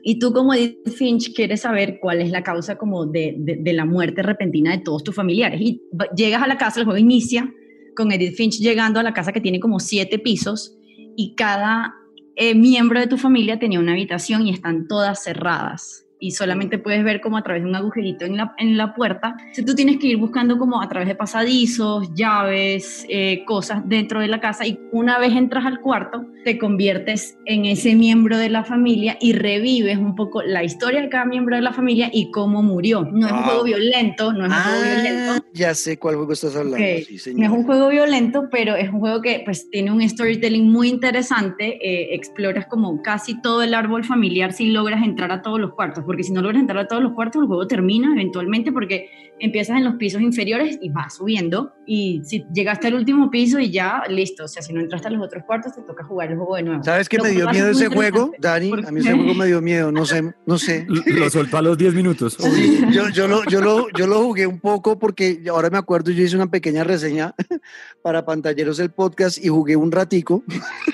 Y tú como Edith Finch quieres saber cuál es la causa como de, de- de la muerte repentina de todos tus familiares. Y llegas a la casa, el juego inicia con Edith Finch llegando a la casa que tiene como siete pisos y cada eh, miembro de tu familia tenía una habitación y están todas cerradas. Y solamente puedes ver como a través de un agujerito en la, en la puerta. Entonces tú tienes que ir buscando como a través de pasadizos, llaves, eh, cosas dentro de la casa. Y una vez entras al cuarto, te conviertes en ese miembro de la familia y revives un poco la historia de cada miembro de la familia y cómo murió. No es un juego violento, no es un juego violento. Ah, ya sé cuál juego estás hablando. Ok, sí, No es señor. un juego violento, pero es un juego que pues tiene un storytelling muy interesante. eh, exploras como casi todo el árbol familiar si logras entrar a todos los cuartos, porque si no logras entrar a todos los cuartos, el juego termina eventualmente porque empiezas en los pisos inferiores y vas subiendo. Y si llegaste al último piso y ya, listo. O sea, si no entraste a los otros cuartos, te toca jugar el juego de nuevo. ¿Sabes qué me dio miedo ese juego. Dani? ¿Por A mí ese juego me dio miedo, no sé, no sé. Lo soltó a los 10 minutos. Sí, yo, yo, lo, yo, lo, yo lo jugué un poco porque ahora me acuerdo, yo hice una pequeña reseña para Pantalleros del Podcast y jugué un ratico.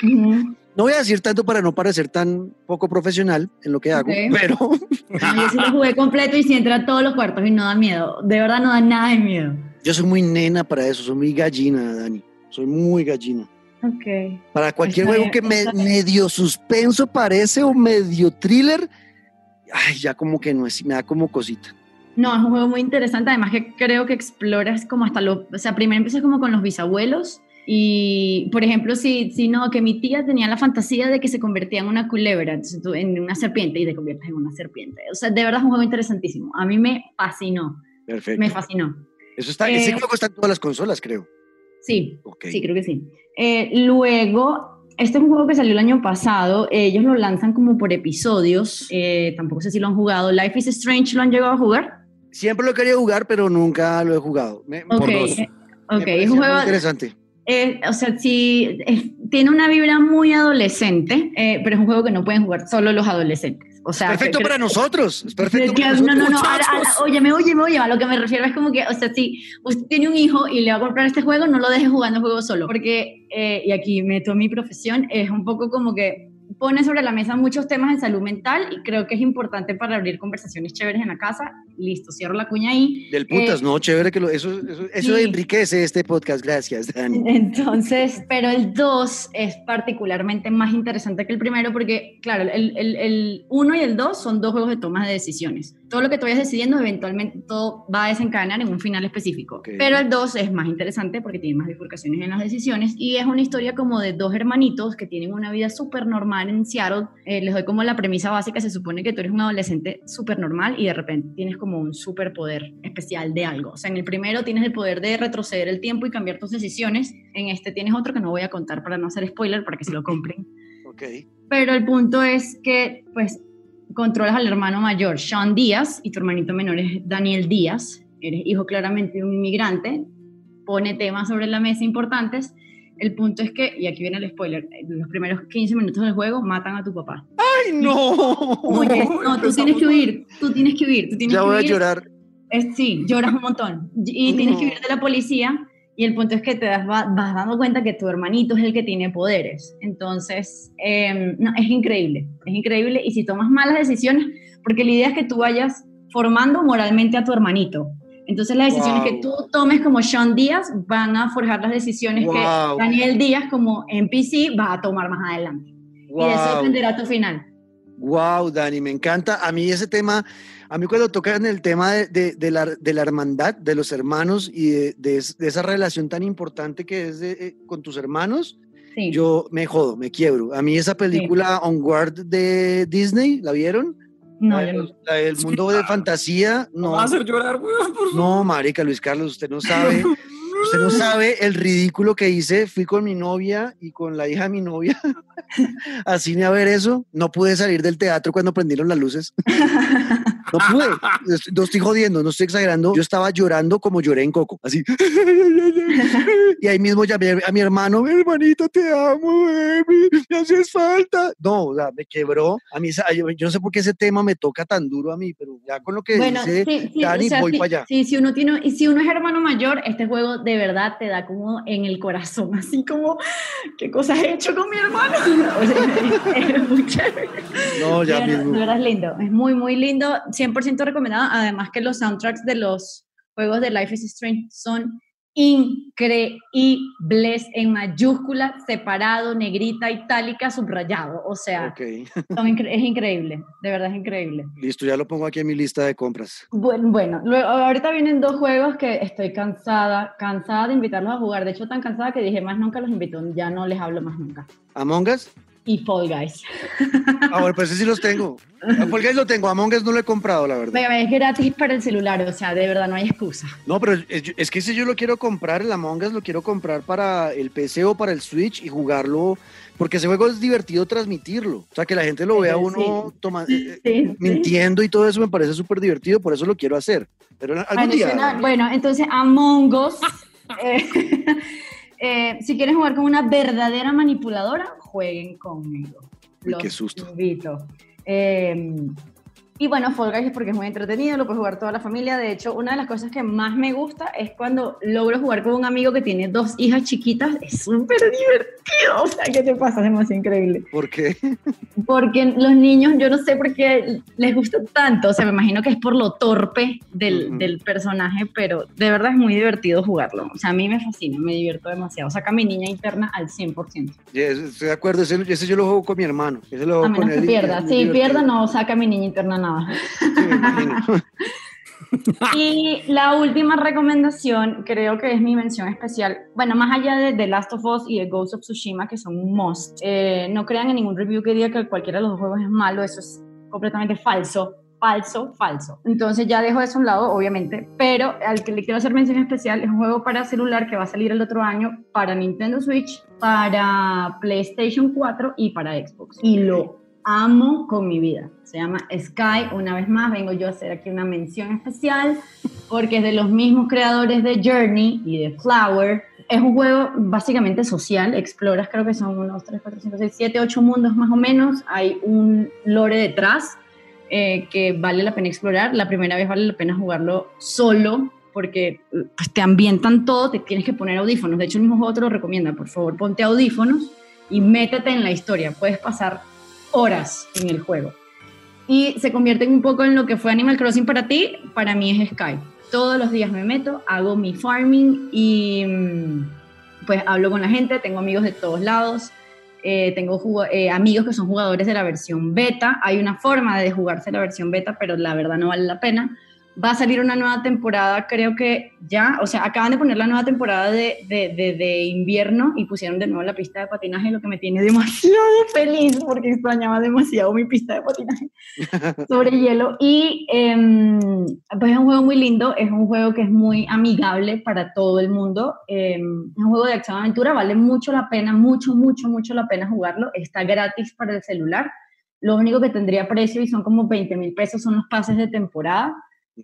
Ujú. No voy a decir tanto para no parecer tan poco profesional en lo que hago, Ok. pero yo sí lo jugué completo y sí entra a todos los cuartos y no da miedo. De verdad no da nada de miedo. yo soy muy nena para eso, soy muy gallina, Dani. Soy muy gallina. Ok. Para cualquier Está juego que me, medio suspenso parece o medio thriller, ay, ya como que no es, me da como cosita. No, es un juego muy interesante, además que creo que exploras como hasta lo, o sea, primero empiezas como con los bisabuelos y, por ejemplo, si, si no, que mi tía tenía la fantasía de que se convertía en una culebra, entonces tú en una serpiente y te conviertes en una serpiente. O sea, de verdad es un juego interesantísimo. A mí me fascinó, Perfecto. me fascinó. Eso está, ese Eh, juego está en todas las consolas, creo. Sí, Ok. sí, creo que sí. Eh, luego, este es un juego que salió el año pasado, ellos lo lanzan como por episodios, eh, tampoco sé si lo han jugado. Life is Strange, ¿lo han llegado a jugar? Siempre lo he querido jugar, pero nunca lo he jugado. Me, Ok, Por dos. eh, me es un juego... interesante. Eh, o sea, sí, eh, tiene una vibra muy adolescente, eh, pero es un juego que no pueden jugar solo los adolescentes. O sea, perfecto que- para que- nosotros. Es perfecto que- para no, nosotros. no, no, muchachos. ahora- ahora, óyeme, óyeme, óyeme, a lo que me refiero es como que, o sea, si usted tiene un hijo y le va a comprar este juego, no lo deje jugando el juego solo, porque, eh, y aquí meto mi profesión, es un poco como que pone sobre la mesa muchos temas en salud mental y creo que es importante para abrir conversaciones chéveres en la casa. Listo, cierro la cuña ahí. Del putas, Eh, ¿no? Chévere que lo, eso, eso, eso sí. enriquece este podcast. Gracias, Dani. Entonces, pero el 2 es particularmente más interesante que el primero porque, claro, el 1 y el 2 son dos juegos de toma de decisiones. Todo lo que tú vayas decidiendo, eventualmente todo va a desencadenar en un final específico. Ok. Pero el 2 es más interesante porque tiene más bifurcaciones en las decisiones y es una historia como de dos hermanitos que tienen una vida súper normal en Seattle. Eh, les doy como la premisa básica, se supone que tú eres un adolescente súper normal y de repente tienes como un superpoder especial de algo. O sea, en el primero tienes el poder de retroceder el tiempo y cambiar tus decisiones. En este tienes otro que no voy a contar para no hacer spoiler, para que se lo compren. Ok. Pero el punto es que, pues, controlas al hermano mayor, Sean Díaz, y tu hermanito menor es Daniel Díaz. Eres hijo claramente de un inmigrante. Pone temas sobre la mesa importantes. El punto es que, y aquí viene el spoiler, en los primeros 15 minutos del juego matan a tu papá. ¡Ay, no! Oye, no, tú tienes que huir, tú tienes que huir, tú tienes Ya que voy a llorar. Es- sí, lloras un montón. Y tienes que No. huir de la policía Y el punto es que te das, vas dando cuenta que tu hermanito es el que tiene poderes. Entonces, em, no, es increíble, es increíble. Y si tomas malas decisiones, porque la idea es que tú vayas formando moralmente a tu hermanito. Entonces las decisiones que tú tomes como Sean Díaz van a forjar las decisiones que Daniel Díaz como NPC va a tomar más adelante. Y de eso dependerá tu final. Wow, Dani, me encanta. A mí ese tema, a mí cuando tocan el tema de, de, la, de la, hermandad, de los hermanos y de, esa relación tan importante que es eh, con tus hermanos, yo me jodo, me quiebro. A mí esa película On Guard de Disney, ¿la vieron? No, el mundo de fantasía, no. Va a hacer llorar, No, marica, Luis Carlos, usted no sabe. Usted no sabe el ridículo que hice. Fui con mi novia y con la hija de mi novia al cine a ver eso. No pude salir del teatro cuando prendieron las luces. No pude. No estoy jodiendo, no estoy exagerando. Yo estaba llorando como lloré en Coco, así. Y ahí mismo llamé a mi hermano, mi hermanito, te amo, baby, me haces falta. No, o sea, me quebró. A mí, yo, no sé por qué ese tema me toca tan duro a mí, pero ya con lo que dice Dani, voy para allá. Sí, si uno, tiene, y si uno es hermano mayor, este juego de verdad te da como en el corazón, así como, ¿qué cosas he hecho con mi hermano? es, muy chévere. No, ya mismo. De verdad es lindo, es muy, muy lindo 100% recomendado, además que los soundtracks de los juegos de Life is Strange son increíbles en mayúscula, separado, negrita, itálica, subrayado. O sea, es increíble, de verdad es increíble. Listo, ya lo pongo aquí en mi lista de compras. Bueno, bueno luego, ahorita vienen dos juegos que estoy cansada, cansada de invitarlos a jugar. De hecho, tan cansada que dije, más nunca los invito, ya no les hablo más nunca. ¿Among Us? Y Fall Guys. Ah, bueno, pues sí los tengo. Fall Guys lo tengo, Among Us no lo he comprado, la verdad. Es gratis para el celular, o sea, de verdad no hay excusa. No, pero es, que si yo lo quiero comprar, el Among Us lo quiero comprar para el PC o para el Switch y jugarlo, porque ese juego es divertido transmitirlo. O sea, que la gente lo vea uno eh, eh, mintiendo y todo eso me parece súper divertido, por eso lo quiero hacer. Pero algún bueno, bueno, entonces Among Us... Eh, Eh, si quieren jugar con una verdadera manipuladora, jueguen conmigo. Los qué susto. invito. Eh, y bueno, Fall Guys porque es muy entretenido, lo puede jugar toda la familia. De hecho, una de las cosas que más me gusta es cuando logro jugar con un amigo que tiene dos hijas chiquitas. Es súper divertido. O sea, ¿qué te pasa? Es demasiado increíble. ¿Por qué? Porque los niños, yo no sé por qué les gusta tanto. O sea, me imagino que es por lo torpe del, del personaje, pero de verdad es muy divertido jugarlo. O sea, a mí me fascina, me divierto demasiado. Saca mi niña interna al 100%. estoy de acuerdo, ese, ese, yo lo juego con mi hermano. Ese lo juego a menos que pierda. Si pierda, no saca mi niña interna y la última recomendación, creo que es mi mención especial. Bueno, más allá de The Last of Us y The Ghost of Tsushima, que son un must, eh, no crean en ningún review que diga que cualquiera de los dos juegos es malo, eso es completamente falso. Falso, falso. Entonces ya dejo eso a un lado, obviamente, pero al que le quiero hacer mención especial es un juego para celular que va a salir el otro año para Nintendo Switch, para PlayStation 4 y para Xbox. Y lo amo con mi vida. Se llama Sky. Una vez más, vengo yo a hacer aquí una mención especial porque es de los mismos creadores de Journey y de Flower. Es un juego básicamente social. Exploras, creo que son unos 3, 4, 5, 6, 7, 8 mundos más o menos. Hay un lore detrás eh, que vale la pena explorar. La primera vez vale la pena jugarlo solo porque pues, te ambientan todo, te tienes que poner audífonos. De hecho, el mismo juego te lo recomienda. Por favor, ponte audífonos y métete en la historia. Puedes pasar horas en el juego. Y se convierte un poco en lo que fue Animal Crossing para ti, para mí es Sky. Todos los días me meto, hago mi farming y mm, pues hablo con la gente, tengo amigos de todos lados, eh, tengo eh, amigos que son jugadores de la versión beta. Hay una forma de jugarse la versión beta, pero la verdad no vale la pena. Va a salir una nueva temporada, creo que ya, o sea, acaban de poner la nueva temporada de, de, de, invierno y pusieron de nuevo la pista de patinaje, lo que me tiene demasiado feliz porque extrañaba demasiado mi pista de patinaje sobre hielo. Y em, pues es un juego muy lindo, es un juego que es muy amigable para todo el mundo. Em, es un juego de acción-aventura, vale mucho la pena, mucho, mucho, mucho la pena jugarlo. Está gratis para el celular. Lo único que tendría precio y son como 20 mil pesos son los pases de temporada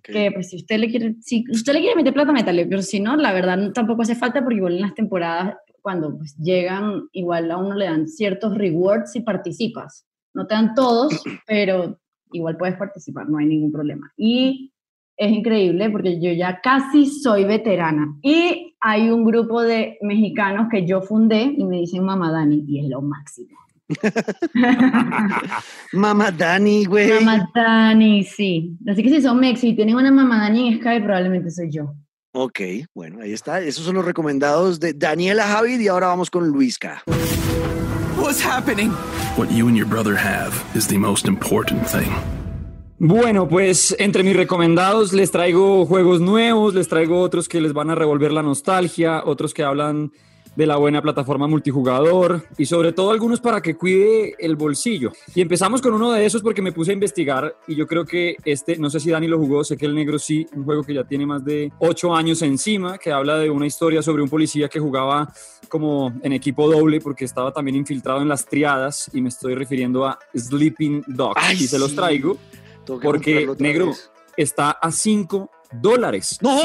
que pues si usted le quiere, si usted le quiere meter plata, métale, pero si no, la verdad tampoco hace falta porque igual en las temporadas, cuando pues llegan, igual a uno le dan ciertos rewards si participas. No te dan todos, pero igual puedes participar, no hay ningún problema. Y es increíble porque yo ya casi soy veterana. Y hay un grupo de mexicanos que yo fundé y me dicen Mamá Dani, y es lo máximo. mamá Dani, güey. Mamá Dani, sí. Así que si son Mexi y tienen una Mamá Dani en Skype, probablemente soy yo. Ok, bueno, ahí está. Esos son los recomendados de Daniela Javid y ahora vamos con Luisca. What's happening? What you and your brother have is the most important thing. Bueno, pues entre mis recomendados les traigo juegos nuevos, les traigo otros que les van a revolver la nostalgia, otros que hablan de la buena plataforma multijugador y sobre todo algunos para que cuide el bolsillo. Y empezamos con uno de esos porque me puse a investigar y yo creo que este, no sé si Dani lo jugó, sé que el negro sí, un juego que ya tiene más de ocho años encima, que habla de una historia sobre un policía que jugaba como en equipo doble porque estaba también infiltrado en las triadas y me estoy refiriendo a Sleeping Dogs y se los traigo porque negro está a 5 dólares. ¡No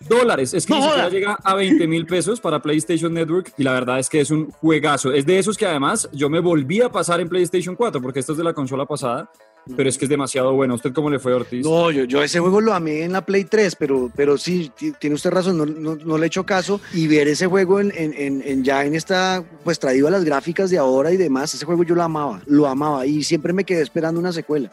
dólares. Es que ni siquiera llega a 20 mil pesos para PlayStation Network y la verdad es que es un juegazo. Es de esos que además yo me volví a pasar en PlayStation 4 porque esto es de la consola pasada. Pero es que es demasiado bueno. ¿Usted cómo le fue, Ortiz? No, yo, yo ese juego lo amé en la Play 3, pero, pero sí, tiene usted razón, no, no, le he hecho caso. Y ver ese juego en, en, en, ya en esta, pues traído a las gráficas de ahora y demás, ese juego yo lo amaba, lo amaba. Y siempre me quedé esperando una secuela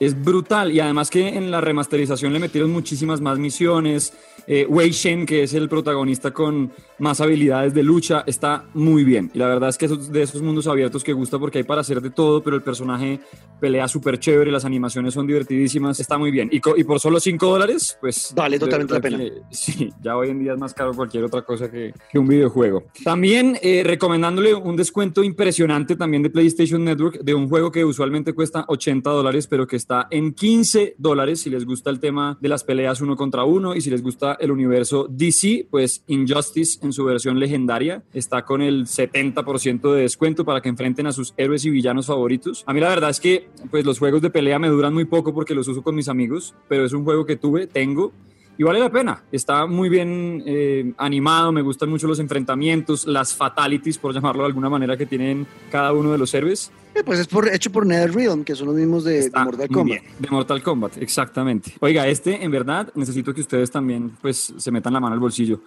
es brutal y además que en la remasterización le metieron muchísimas más misiones. Eh, Wei Shen, que es el protagonista con más habilidades de lucha, está muy bien. Y la verdad es que es de esos mundos abiertos que gusta porque hay para hacer de todo, pero el personaje pelea súper chévere, las animaciones son divertidísimas, está muy bien. Y, y por solo 5 dólares, pues... Vale totalmente la pena. sí, ya hoy en día es más caro cualquier otra cosa que, que un videojuego. También eh, recomendándole un descuento impresionante también de PlayStation Network de un juego que usualmente cuesta 80 dólares, pero que está en 15 dólares si les gusta el tema de las peleas uno contra uno y si les gusta el universo DC, pues Injustice en su versión legendaria está con el 70% de descuento para que enfrenten a sus héroes y villanos favoritos. A mí la verdad es que pues los juegos de pelea me duran muy poco porque los uso con mis amigos, pero es un juego que tuve, tengo y vale la pena. Está muy bien eh, animado, me gustan mucho los enfrentamientos, las fatalities, por llamarlo de alguna manera, que tienen cada uno de los héroes. Eh, pues es por, hecho por NetherRealm, que son los mismos de, Mortal Kombat. de Mortal Kombat, exactamente. Oiga, este en verdad necesito que ustedes también pues se metan la mano al bolsillo.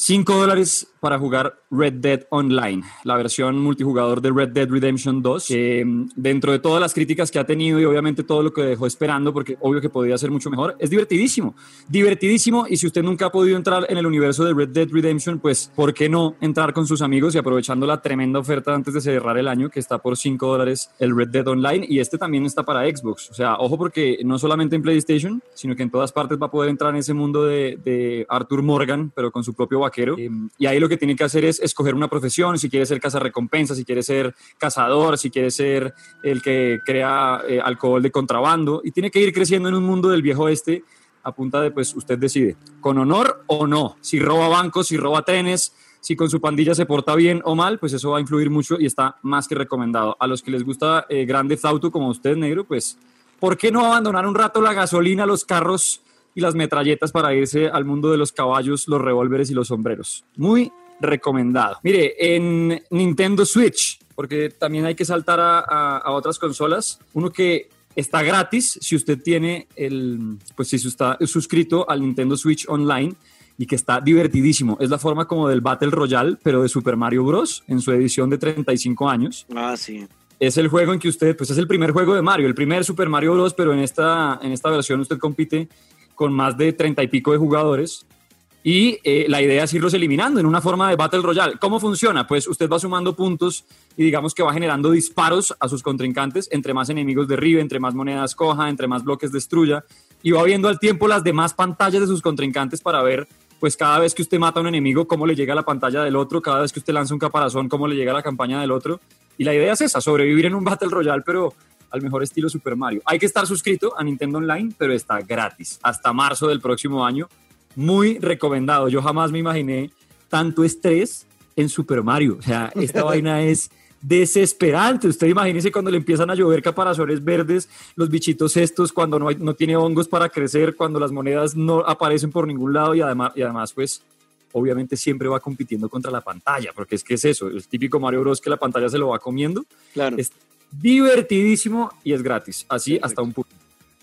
5 dólares para jugar Red Dead Online, la versión multijugador de Red Dead Redemption 2, que mm, dentro de todas las críticas que ha tenido y obviamente todo lo que dejó esperando, porque obvio que podía ser mucho mejor, es divertidísimo, divertidísimo y si usted nunca ha podido entrar en el universo de Red Dead Redemption, pues ¿por qué no entrar con sus amigos y aprovechando la tremenda oferta antes de cerrar el año, que está por 5 dólares el Red Dead Online y este también está para Xbox, o sea, ojo porque no solamente en PlayStation, sino que en todas partes va a poder entrar en ese mundo de, de Arthur Morgan, pero con su propio Em, y ahí lo que tiene que hacer es escoger una profesión, si quiere ser recompensa, si quiere ser cazador, si quiere ser el que crea eh, alcohol de contrabando. Y tiene que ir creciendo en un mundo del viejo este a punta de, pues usted decide, con honor o no. Si roba bancos, si roba trenes, si con su pandilla se porta bien o mal, pues eso va a influir mucho y está más que recomendado. A los que les gusta eh, Grande Auto como usted, negro, pues, ¿por qué no abandonar un rato la gasolina, los carros? Y las metralletas para irse al mundo de los caballos, los revólveres y los sombreros. Muy recomendado. Mire, en Nintendo Switch, porque también hay que saltar a, otras consolas, uno que está gratis si usted tiene el, pues si está suscrito al Nintendo Switch Online y que está divertidísimo. Es la forma como del Battle Royale, pero de Super Mario Bros. en su edición de 35 años. Ah, sí. Es el juego en que usted, pues es el primer juego de Mario, el primer Super Mario Bros., pero en esta, en esta versión usted compite con más de treinta y pico de jugadores. Y eh, la idea es irlos eliminando en una forma de Battle Royale. ¿Cómo funciona? Pues usted va sumando puntos y digamos que va generando disparos a sus contrincantes. Entre más enemigos derribe, entre más monedas coja, entre más bloques destruya. Y va viendo al tiempo las demás pantallas de sus contrincantes para ver, pues cada vez que usted mata a un enemigo, cómo le llega la pantalla del otro. Cada vez que usted lanza un caparazón, cómo le llega la campaña del otro. Y la idea es esa, sobrevivir en un Battle Royale, pero al mejor estilo Super Mario. Hay que estar suscrito a Nintendo Online, pero está gratis hasta marzo del próximo año. Muy recomendado. Yo jamás me imaginé tanto estrés en Super Mario. O sea, esta vaina es desesperante. Usted imagínese cuando le empiezan a llover caparazones verdes, los bichitos estos, cuando no, no tiene hongos para crecer, cuando las monedas no aparecen por ningún lado y además, y además pues obviamente siempre va compitiendo contra la pantalla, porque es que es eso, el típico Mario Bros que la pantalla se lo va comiendo. Claro divertidísimo y es gratis, así hasta un punto.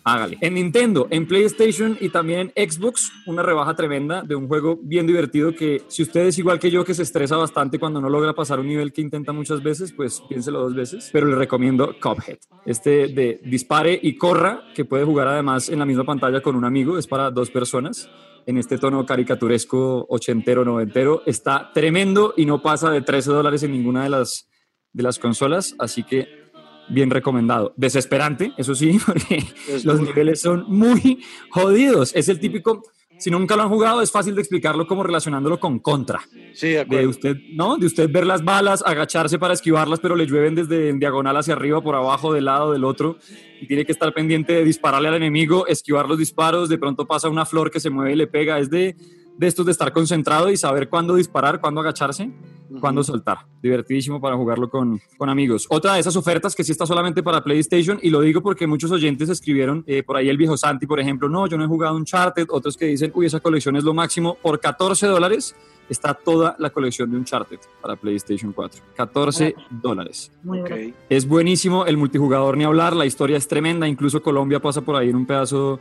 Hágale. En Nintendo, en PlayStation y también en Xbox, una rebaja tremenda de un juego bien divertido que si usted es igual que yo que se estresa bastante cuando no logra pasar un nivel que intenta muchas veces, pues piénselo dos veces, pero le recomiendo Cuphead. Este de dispare y corra, que puede jugar además en la misma pantalla con un amigo, es para dos personas en este tono caricaturesco ochentero, noventero. Está tremendo y no pasa de 13 dólares en ninguna de las, de las consolas, así que bien recomendado. Desesperante, eso sí, porque los niveles son muy jodidos. Es el típico, si nunca lo han jugado, es fácil de explicarlo como relacionándolo con contra. Sí, de acuerdo. De usted, ¿no? De usted ver las balas, agacharse para esquivarlas, pero le llueven desde en diagonal hacia arriba, por abajo, del lado, del otro, y tiene que estar pendiente de dispararle al enemigo, esquivar los disparos, de pronto pasa una flor que se mueve y le pega. Es de, de estos de estar concentrado y saber cuándo disparar, cuándo agacharse cuándo soltar. Divertidísimo para jugarlo con, con, amigos. Otra de esas ofertas que sí está solamente para PlayStation, y lo digo porque muchos oyentes escribieron, eh, por ahí el viejo Santi, por ejemplo, no, yo no he jugado Uncharted, otros que dicen, uy, esa colección es lo máximo, por 14 dólares está toda la colección de Uncharted para PlayStation 4. 14 dólares. Okay. Es buenísimo, el multijugador ni hablar, la historia es tremenda, incluso Colombia pasa por ahí en un pedazo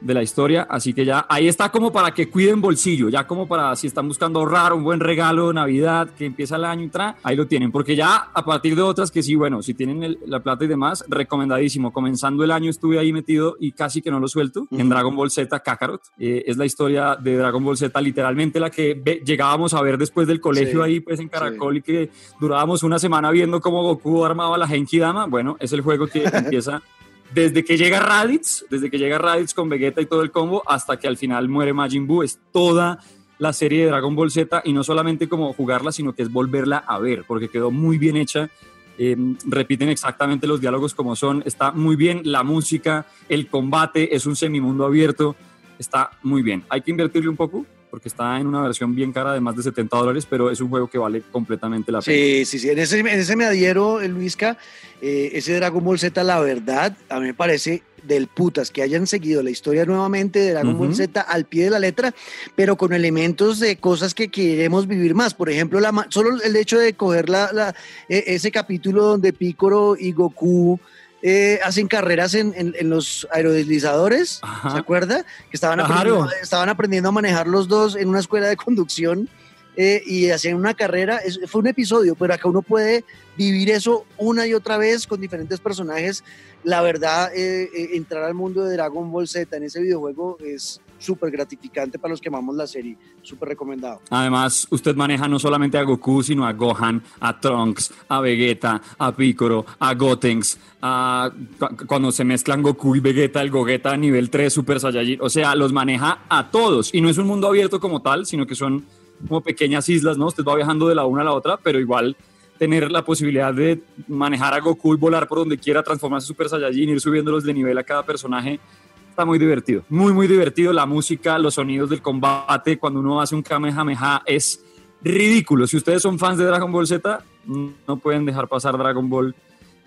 de la historia, así que ya ahí está como para que cuiden bolsillo, ya como para si están buscando ahorrar un buen regalo de Navidad que empieza el año y tra, ahí lo tienen, porque ya a partir de otras que sí, bueno, si tienen el, la plata y demás, recomendadísimo, comenzando el año estuve ahí metido y casi que no lo suelto, uh -huh. en Dragon Ball Z Kakarot, eh, es la historia de Dragon Ball Z, literalmente la que ve, llegábamos a ver después del colegio sí, ahí pues en Caracol sí. y que durábamos una semana viendo cómo Goku armaba la Genki Dama, bueno, es el juego que empieza desde que llega Raditz, desde que llega Raditz con Vegeta y todo el combo, hasta que al final muere Majin Buu, es toda la serie de Dragon Ball Z y no solamente como jugarla, sino que es volverla a ver, porque quedó muy bien hecha. Eh, repiten exactamente los diálogos como son, está muy bien la música, el combate, es un semimundo abierto, está muy bien. Hay que invertirle un poco, porque está en una versión bien cara de más de 70 dólares, pero es un juego que vale completamente la pena. Sí, sí, sí, en ese, en ese me adhiero, Luisca, eh, ese Dragon Ball Z, la verdad, a mí me parece del putas que hayan seguido la historia nuevamente de Dragon uh -huh. Ball Z al pie de la letra, pero con elementos de cosas que queremos vivir más. Por ejemplo, la, solo el hecho de coger la, la, ese capítulo donde Piccolo y Goku eh, hacen carreras en, en, en los aerodeslizadores, Ajá. ¿se acuerda? Que estaban aprendiendo, estaban aprendiendo, a manejar los dos en una escuela de conducción eh, y hacían una carrera. Es, fue un episodio, pero acá uno puede vivir eso una y otra vez con diferentes personajes. La verdad, eh, eh, entrar al mundo de Dragon Ball Z en ese videojuego es súper gratificante para los que amamos la serie, súper recomendado. Además, usted maneja no solamente a Goku, sino a Gohan, a Trunks, a Vegeta, a Piccolo, a Gotenks, a, cuando se mezclan Goku y Vegeta, el Gogeta nivel 3 Super Saiyajin, o sea, los maneja a todos y no es un mundo abierto como tal, sino que son como pequeñas islas, ¿no? Usted va viajando de la una a la otra, pero igual tener la posibilidad de manejar a Goku y volar por donde quiera, transformarse en Super Saiyajin, ir subiéndolos de nivel a cada personaje, está muy divertido, muy, muy divertido. La música, los sonidos del combate, cuando uno hace un Kamehameha es ridículo. Si ustedes son fans de Dragon Ball Z, no pueden dejar pasar Dragon Ball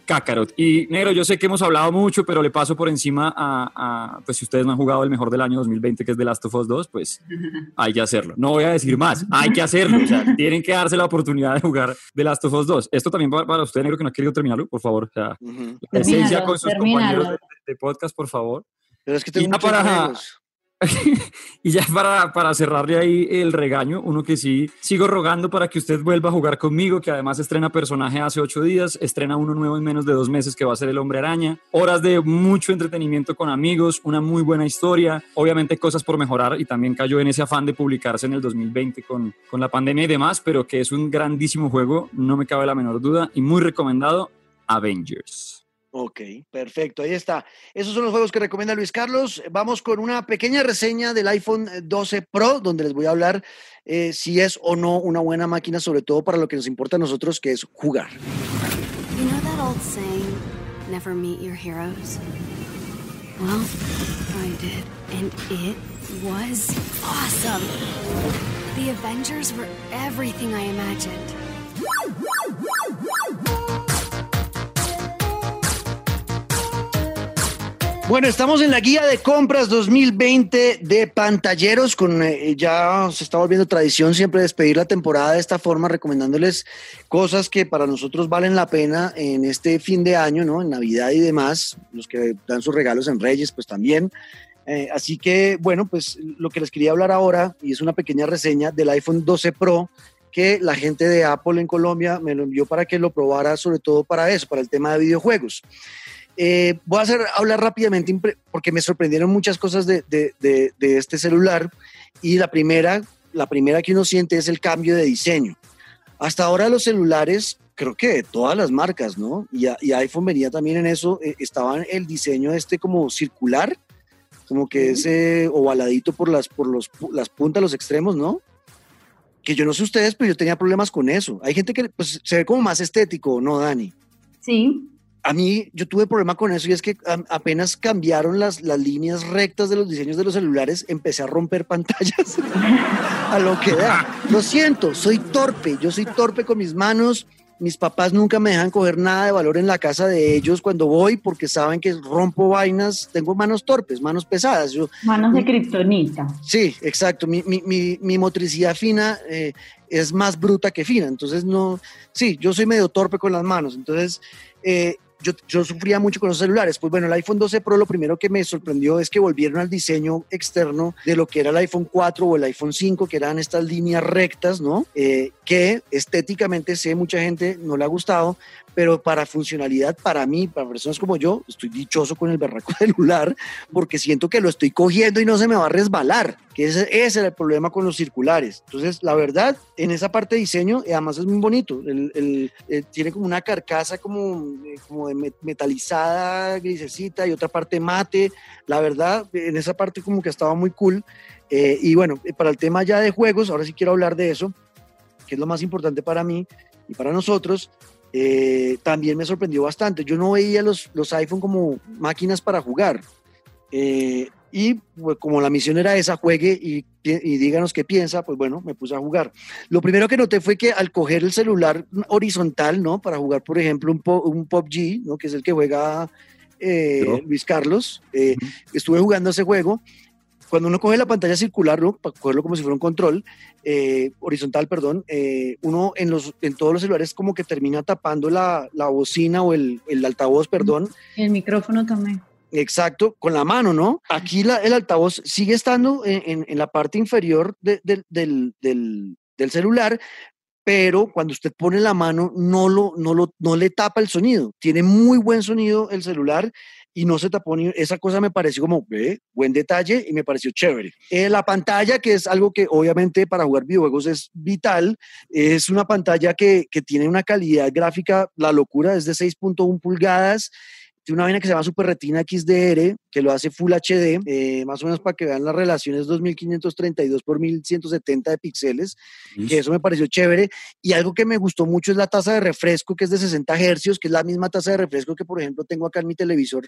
Kakarot. Y negro, yo sé que hemos hablado mucho, pero le paso por encima a, a, pues si ustedes no han jugado el mejor del año 2020, que es The Last of Us 2, pues hay que hacerlo. No voy a decir más, hay que hacerlo. O sea, tienen que darse la oportunidad de jugar The Last of Us 2. Esto también para, para usted, negro, que no ha querido terminarlo, por favor. O sea, uh -huh. la esencia con sus termínalo. compañeros de, de, podcast, por favor. Pero es que tengo muchos para, juegos. y ya para, para cerrarle ahí el regaño, uno que sí sigo rogando para que usted vuelva a jugar conmigo, que además estrena personaje hace ocho días, estrena uno nuevo en menos de dos meses que va a ser el hombre araña, horas de mucho entretenimiento con amigos, una muy buena historia, obviamente cosas por mejorar y también cayó en ese afán de publicarse en el 2020 con, con la pandemia y demás, pero que es un grandísimo juego, no me cabe la menor duda y muy recomendado, Avengers. Ok, perfecto, ahí está. Esos son los juegos que recomienda Luis Carlos. Vamos con una pequeña reseña del iPhone 12 Pro, donde les voy a hablar eh, si es o no una buena máquina, sobre todo para lo que nos importa a nosotros, que es jugar. You know that old saying, never meet your heroes? Well, I did, and it was awesome. The Avengers were everything I imagined. Bueno, estamos en la guía de compras 2020 de pantalleros. Con eh, ya se está volviendo tradición siempre despedir la temporada de esta forma, recomendándoles cosas que para nosotros valen la pena en este fin de año, ¿no? En Navidad y demás. Los que dan sus regalos en Reyes, pues también. Eh, así que, bueno, pues lo que les quería hablar ahora, y es una pequeña reseña del iPhone 12 Pro, que la gente de Apple en Colombia me lo envió para que lo probara, sobre todo para eso, para el tema de videojuegos. Eh, voy a hacer, hablar rápidamente porque me sorprendieron muchas cosas de, de, este celular y la primera, la primera que uno siente es el cambio de diseño. Hasta ahora los celulares, creo que de todas las marcas, ¿no? Y, y iPhone venía también en eso, eh, estaba el diseño este como circular, como que ese ovaladito por las, por los, las puntas, los extremos, ¿no? Que yo no sé ustedes, pero yo tenía problemas con eso. Hay gente que pues, se ve como más estético, ¿no, Dani? Sí, a mí yo tuve problema con eso y es que apenas cambiaron las, las líneas rectas de los diseños de los celulares, empecé a romper pantallas a lo que da. Lo siento, soy torpe, yo soy torpe con mis manos. Mis papás nunca me dejan coger nada de valor en la casa de ellos cuando voy porque saben que rompo vainas, tengo manos torpes, manos pesadas. Yo, manos de kriptonita. Sí, exacto. Mi, mi, mi, mi motricidad fina eh, es más bruta que fina. Entonces, no, sí, yo soy medio torpe con las manos. Entonces, eh, yo, sufría mucho con los celulares. Pues bueno, el iPhone 12 Pro lo primero que me sorprendió es que volvieron al diseño externo de lo que era el iPhone 4 o el iPhone 5, que eran estas líneas rectas, ¿no? Eh, que estéticamente sé mucha gente no le ha gustado, pero para funcionalidad, para mí, para personas como yo, estoy dichoso con el berraco celular porque siento que lo estoy cogiendo y no se me va a resbalar, que ese, ese era el problema con los circulares. Entonces, la verdad, en esa parte de diseño, eh, además es muy bonito, el, eh, tiene como una carcasa como, eh, como de metalizada, grisecita y otra parte mate. La verdad, en esa parte como que estaba muy cool. y bueno, para el tema ya de juegos, ahora sí quiero hablar de eso, que es lo más importante para mí y para nosotros, eh, también me sorprendió bastante. Yo no veía los, los iPhone como máquinas para jugar. Eh, y pues, como la misión era esa, juegue y, y, díganos qué piensa, pues bueno, me puse a jugar. Lo primero que noté fue que al coger el celular horizontal, ¿no? Para jugar, por ejemplo, un, un PUBG, ¿no? Que es el que juega eh, Luis Carlos. Estuve jugando ese juego cuando uno coge la pantalla circular, ¿no? para cogerlo como si fuera un control, eh, horizontal, perdón, eh, uno en, los, en todos los celulares como que termina tapando la, la bocina o el, el, altavoz, perdón. El micrófono también. Exacto, con la mano, ¿no? Aquí la, el altavoz sigue estando en, en, la parte inferior de, del, del, del celular, pero cuando usted pone la mano no, lo, no, lo, no le tapa el sonido. Tiene muy buen sonido el celular y no se tapó ni esa cosa me pareció como buen detalle y me pareció chévere. Eh, la pantalla, que es algo que obviamente para jugar videojuegos es vital, es una pantalla que, que tiene una calidad gráfica, la locura, es de 6.1 pulgadas tiene una vaina que se llama Super Retina XDR, que lo hace Full HD, eh, más o menos para que vean las relaciones 2532 por 1170 de píxeles, que eso me pareció chévere. Y algo que me gustó mucho es la tasa de refresco, que es de 60 hercios, que es la misma tasa de refresco que, por ejemplo, tengo acá en mi televisor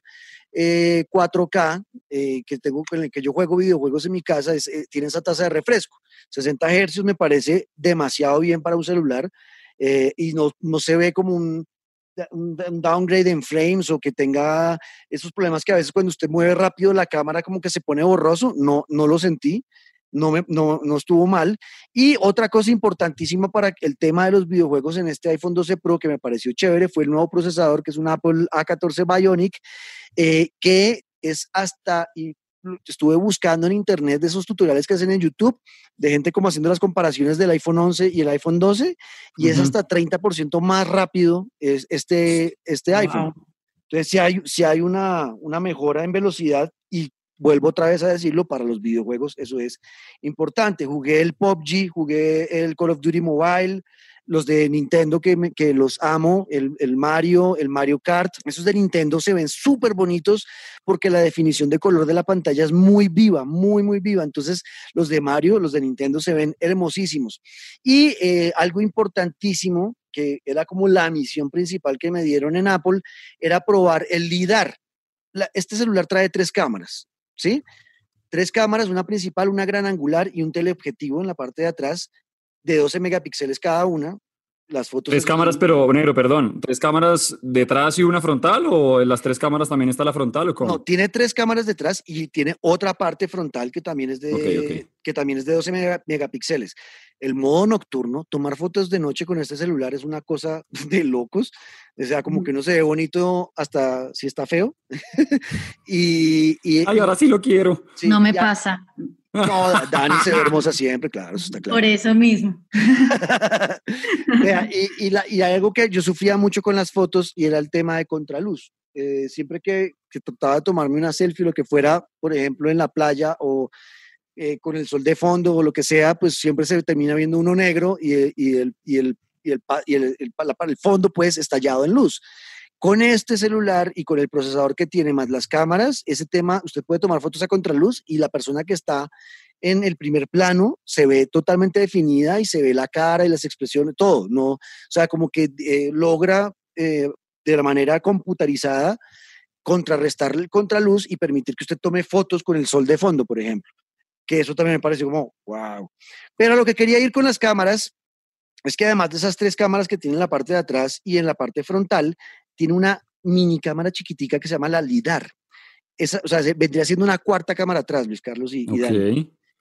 4K, eh, eh, que tengo, con el que yo juego videojuegos en mi casa, tiene esa tasa de refresco. 60 hercios me parece demasiado bien para un celular. y no, no se ve como un, un, downgrade en frames o que tenga esos problemas que a veces cuando usted mueve rápido la cámara como que se pone borroso, no, no lo sentí. No, me, no, no, estuvo mal. Y otra cosa importantísima para el tema de los videojuegos en este iPhone 12 Pro que me pareció chévere fue el nuevo procesador que es un Apple A14 Bionic, eh, que es hasta, y estuve buscando en internet de esos tutoriales que hacen en YouTube de gente como haciendo las comparaciones del iPhone 11 y el iPhone 12 y es hasta 30% más rápido es este, este iPhone. Entonces, si hay, si hay una, una mejora en velocidad y vuelvo otra vez a decirlo, para los videojuegos eso es importante. Jugué el PUBG, jugué el Call of Duty Mobile, los de Nintendo que, que los amo, el, el, Mario, el Mario Kart, esos de Nintendo se ven súper bonitos porque la definición de color de la pantalla es muy viva, muy, muy viva. Entonces, los de Mario, los de Nintendo se ven hermosísimos. Y eh, algo importantísimo, que era como la misión principal que me dieron en Apple, era probar el LIDAR. este celular trae tres cámaras, ¿sí? Tres cámaras, una principal, una gran angular y un teleobjetivo en la parte de atrás de 12 megapíxeles cada una. las fotos. Tres cámaras, pero negro, perdón. ¿Tres cámaras detrás y una frontal? ¿O en las tres cámaras también está la frontal? ¿o cómo? No, tiene tres cámaras detrás y tiene otra parte frontal que también es de, Ok, ok. Que también es de 12 mega- megapíxeles. El modo nocturno, tomar fotos de noche con este celular es una cosa de locos. O sea, como que no se ve bonito hasta si está feo. y, y- Ay, ahora sí lo quiero. sí, no me ya- pasa. No, Dani se ve hermosa siempre, claro, eso está claro. Por eso mismo. Vea, y, y la- y hay algo que yo sufría mucho con las fotos y era el tema de contraluz. Eh, siempre que, que trataba de tomarme una selfie, lo que fuera, por ejemplo, en la playa o eh, con el sol de fondo o lo que sea, pues siempre se termina viendo uno negro y, el- y el, y el, y el, el fondo pues estallado en luz. Con este celular y con el procesador que tiene más las cámaras, ese tema, usted puede tomar fotos a contraluz y la persona que está en el primer plano se ve totalmente definida y se ve la cara y las expresiones, todo, ¿no? O sea, como que eh, logra eh, de la manera computarizada contrarrestar el contraluz y permitir que usted tome fotos con el sol de fondo, por ejemplo. Que eso también me parece como, wow. Pero lo que quería ir con las cámaras es que además de esas tres cámaras que tiene en la parte de atrás y en la parte frontal, tiene una mini cámara chiquitica que se llama la LIDAR. Esa, o sea, se- vendría siendo una cuarta cámara atrás, Luis Carlos y, y Dani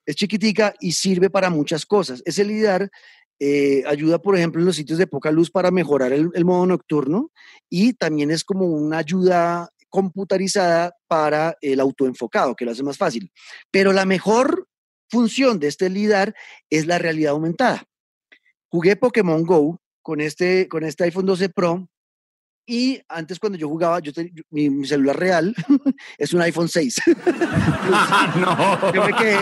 es chiquitica y sirve para muchas cosas. Ese LIDAR eh, ayuda, por ejemplo, en los sitios de poca luz para mejorar el, el modo nocturno y también es como una ayuda computarizada para el autoenfocado, que lo hace más fácil. Pero la mejor función de este LIDAR es la realidad aumentada. Jugué Pokémon Go con este, con este iPhone 12 Pro y antes cuando yo jugaba, yo te- yo- mi, mi celular real es un iPhone 6. no. Yo me quedé,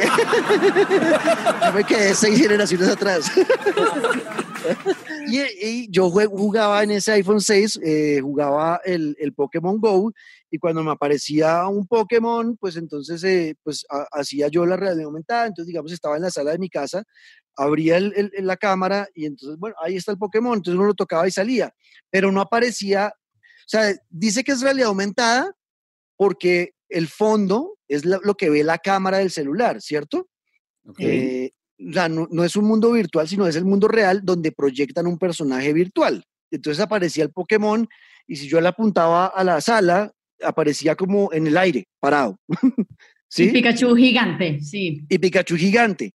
yo me quedé seis generaciones atrás. y, y yo jugaba en ese iPhone 6, eh, jugaba el, el Pokémon Go y cuando me aparecía un Pokémon, pues entonces eh, pues ha- hacía yo la realidad aumentada, entonces digamos estaba en la sala de mi casa, abría el- la cámara y entonces, bueno, ahí está el Pokémon, entonces uno lo tocaba y salía, pero no aparecía, o sea, dice que es realidad aumentada porque el fondo es la- lo que ve la cámara del celular, ¿cierto? Eh, o sea, no, no es un mundo virtual, sino es el mundo real donde proyectan un personaje virtual. Entonces aparecía el Pokémon y si yo le apuntaba a la sala, aparecía como en el aire, parado. Y ¿Sí? Pikachu gigante, sí. Y Pikachu gigante.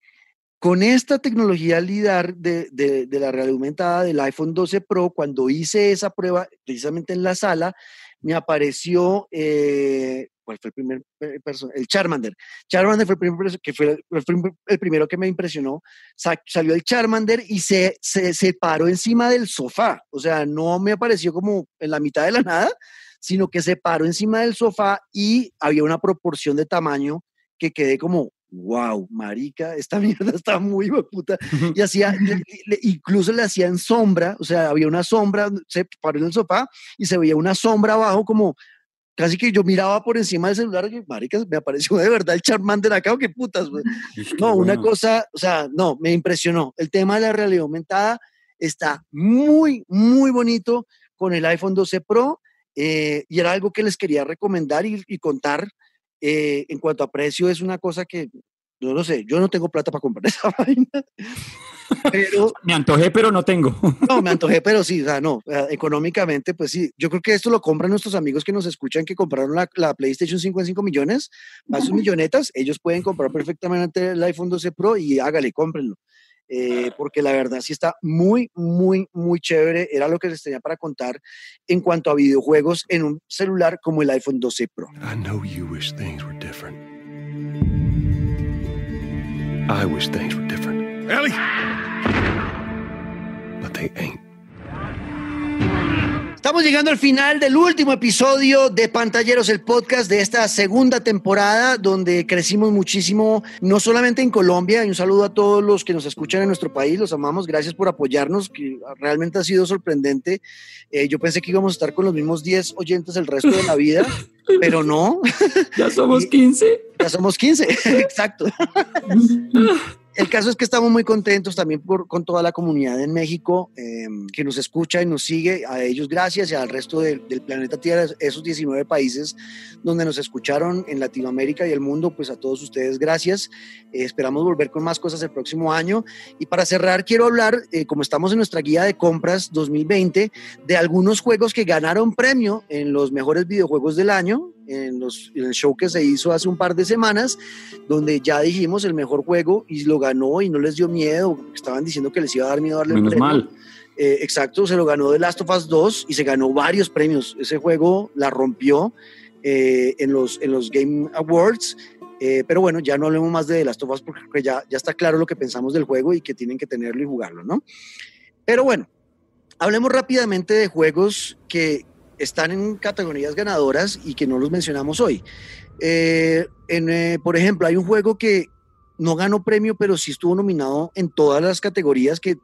Con esta tecnología LIDAR de, la realidad aumentada del iPhone 12 Pro, cuando hice esa prueba precisamente en la sala, me apareció, eh, ¿cuál fue el primer persona? El Charmander. Charmander fue el, primer que fue el, el prim- el primero que me impresionó. Sa- salió el Charmander y se, se, se paró encima del sofá. O sea, no me apareció como en la mitad de la nada, sino que se paró encima del sofá y había una proporción de tamaño que quedé como, wow, marica, esta mierda está muy puta. Y hacía, le- le- incluso le hacían sombra, o sea, había una sombra, se paró en el sofá y se veía una sombra abajo como, casi que yo miraba por encima del celular y, marica, me apareció de verdad el Charmander acá, o qué putas, No, una cosa, o sea, no, me impresionó. El tema de la realidad aumentada está muy, muy bonito con el iPhone 12 Pro eh, y era algo que les quería recomendar y, y contar. Eh, en cuanto a precio, es una cosa que, yo no sé, yo no tengo plata para comprar esa vaina, pero Me antojé, pero no tengo. no, me antojé, pero sí, o sea, no, eh, económicamente, pues sí, yo creo que esto lo compran nuestros amigos que nos escuchan, que compraron la, la PlayStation 5 en 5 millones, más sus millonetas, ellos pueden comprar perfectamente el iPhone 12 Pro y hágale, cómprenlo. Eh, porque la verdad sí está muy, muy, muy chévere. Era lo que les tenía para contar en cuanto a videojuegos en un celular como el iPhone 12 Pro. I know you wish things were different. I wish things were different. Ellie! But they ain't. Estamos llegando al final del último episodio de Pantalleros, el podcast de esta segunda temporada, donde crecimos muchísimo, no solamente en Colombia, y un saludo a todos los que nos escuchan en nuestro país, los amamos, gracias por apoyarnos, que realmente ha sido sorprendente. Eh, yo pensé que íbamos a estar con los mismos 10 oyentes el resto de la vida, pero no, Ya somos 15. ya somos 15, exacto. El caso es que estamos muy contentos también por, con toda la comunidad en México em, que nos escucha y nos sigue. A ellos gracias y al resto del planeta Tierra, esos 19 países donde nos escucharon en Latinoamérica y el mundo, pues a todos ustedes gracias. Eh, esperamos volver con más cosas el próximo año. Y para cerrar, quiero hablar, eh, como estamos en nuestra guía de compras 2020, de algunos juegos que ganaron premio en los mejores videojuegos del año en, los, el show que se hizo hace un par de semanas, donde ya dijimos el mejor juego y lo ganó y no les dio miedo, estaban diciendo que les iba a dar miedo darle Menos mal. Eh, exacto, se lo ganó The Last of Us 2 y se ganó varios premios. Ese juego la rompió eh, en, los, en los Game Awards. Eh, pero bueno, ya no hablemos más de The Last of Us porque ya, ya está claro lo que pensamos del juego y que tienen que tenerlo y jugarlo, ¿no? Pero bueno, hablemos rápidamente de juegos que, están en categorías ganadoras y que no los mencionamos hoy. Eh, eh, por ejemplo, hay un juego que no ganó premio, pero sí estuvo nominado en todas las categorías que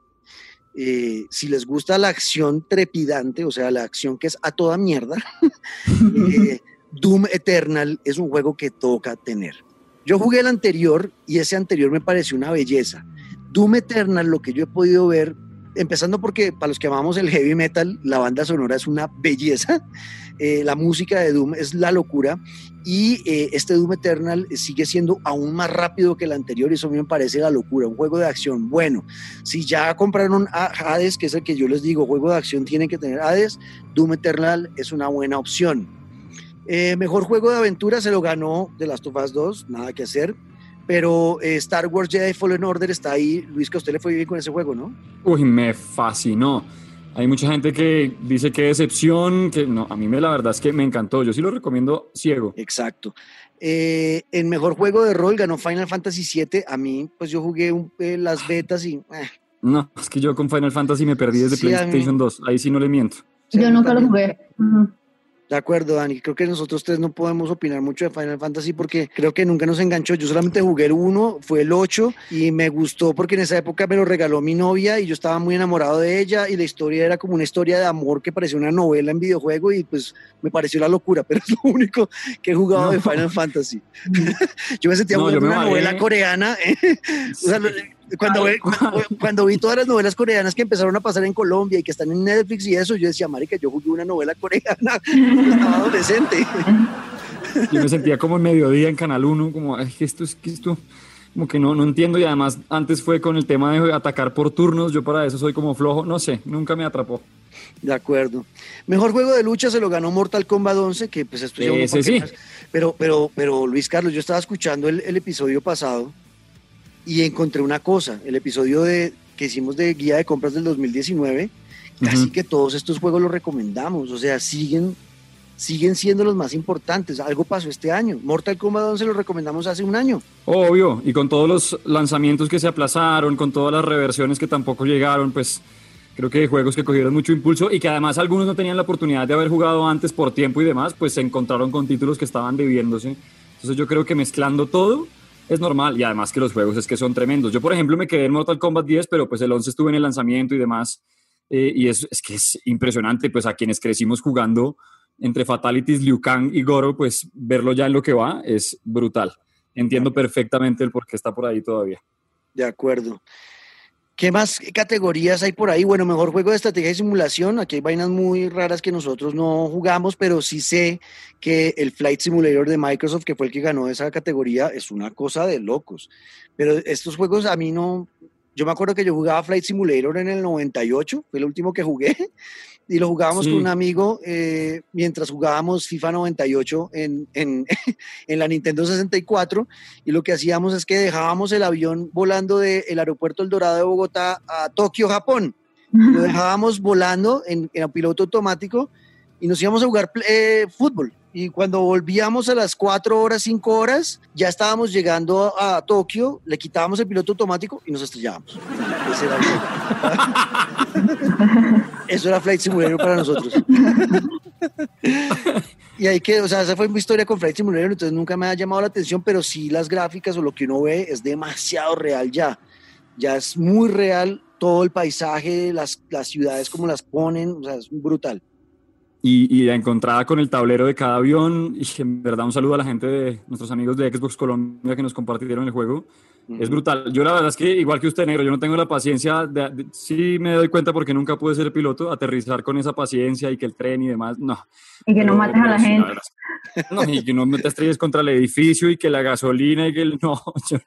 eh, si les gusta la acción trepidante, o sea, la acción que es a toda mierda, Doom Eternal es un juego que toca tener. Yo jugué el anterior y ese anterior me pareció una belleza. Doom Eternal, lo que yo he podido ver, empezando porque para los que amamos el heavy metal, la banda sonora es una belleza, eh, la música de Doom es la locura y eh, este Doom Eternal sigue siendo aún más rápido que el anterior y eso a mí me parece la locura, un juego de acción. Bueno, si ya compraron a Hades, que es el que yo les digo, juego de acción tiene que tener Hades, Doom Eternal es una buena opción. Eh, mejor juego de aventura se lo ganó The Last of Us 2, nada que hacer pero eh, Star Wars Jedi Fallen Order está ahí. Luis, que a usted le fue bien con ese juego, ¿no? Uy, me fascinó. Hay mucha gente que dice que decepción, que no, a mí me, la verdad es que me encantó. Yo sí lo recomiendo ciego. Exacto. Eh, en mejor juego de rol ganó Final Fantasy VII. A mí, pues yo jugué eh, las betas y. No, es que yo con Final Fantasy me perdí desde PlayStation 2. Ahí sí no le miento. yo nunca lo jugué. De acuerdo, Dani. Creo que nosotros tres no podemos opinar mucho de Final Fantasy porque creo que nunca nos enganchó. Yo solamente jugué el 1, fue el 8 y me gustó porque en esa época me lo regaló mi novia y yo estaba muy enamorado de ella y la historia era como una historia de amor que parecía una novela en videojuego y pues me pareció la locura, pero es lo único que he jugado de Final Fantasy. yo me sentía como una novela coreana. ¿eh? o sea, cuando, cuando, vi todas las novelas coreanas que empezaron a pasar en Colombia y que están en Netflix y eso, yo decía, marica, yo jugué una novela coreana cuando estaba adolescente. Yo me sentía como en mediodía en Canal 1, como, esto es que esto, como que no, no entiendo y además antes fue con el tema de atacar por turnos, yo para eso soy como flojo, no sé, nunca me atrapó. De acuerdo. Mejor juego de lucha se lo ganó Mortal Kombat 11, que pues esto ya sí. Pero, pero, pero Luis Carlos, yo estaba escuchando el, el episodio pasado y encontré una cosa, el episodio de, que hicimos de guía de compras del 2019, casi que todos estos juegos los recomendamos, o sea, siguen, siguen siendo los más importantes. Algo pasó este año. Mortal Kombat 11 lo recomendamos hace un año. Obvio, y con todos los lanzamientos que se aplazaron, con todas las reversiones que tampoco llegaron, pues creo que juegos que cogieron mucho impulso y que además algunos no tenían la oportunidad de haber jugado antes por tiempo y demás, pues se encontraron con títulos que estaban debiéndose. Entonces yo creo que mezclando todo, es normal y además que los juegos es que son tremendos. Yo, por ejemplo, me quedé en Mortal Kombat 10, pero pues el 11 estuve en el lanzamiento y demás. Eh, y es, es, que es impresionante, pues a quienes crecimos jugando entre Fatalities, Liu Kang y Goro, pues verlo ya en lo que va es brutal. Entiendo perfectamente el por qué está por ahí todavía. De acuerdo. ¿Qué más categorías hay por ahí? Bueno, mejor juego de estrategia y simulación. Aquí hay vainas muy raras que nosotros no jugamos, pero sí sé que el Flight Simulator de Microsoft, que fue el que ganó esa categoría, es una cosa de locos. Pero estos juegos a mí no... Yo me acuerdo que yo jugaba Flight Simulator en el 98, fue el último que jugué, y lo jugábamos con un amigo eh, mientras jugábamos FIFA 98 en, en, en, la Nintendo 64 y lo que hacíamos es que dejábamos el avión volando del aeropuerto El Dorado de Bogotá a Tokio, Japón. Lo dejábamos volando en, en piloto automático y nos íbamos a jugar eh, fútbol. Y cuando volvíamos a las 4 horas, 5 horas, ya estábamos llegando a, Tokio, le quitábamos el piloto automático y nos estrellábamos. Eso era Flight Simulator para nosotros. y hay que, o sea, esa fue mi historia con Flight Simulator, entonces nunca me ha llamado la atención, pero sí las gráficas o lo que uno ve es demasiado real ya. Ya es muy real todo el paisaje, las, las ciudades como las ponen, o sea, es brutal y, la encontrada con el tablero de cada avión. Y en verdad un saludo a la gente de nuestros amigos de Xbox Colombia que nos compartieron el juego. Es brutal. Yo la verdad es que, igual que usted, negro, yo no tengo la paciencia, de, sí me doy cuenta porque nunca pude ser piloto, aterrizar con esa paciencia y que el tren y demás, no. Y que no mates a la gente. no, y que no te estrelles contra el edificio y que la gasolina y que el, no, yo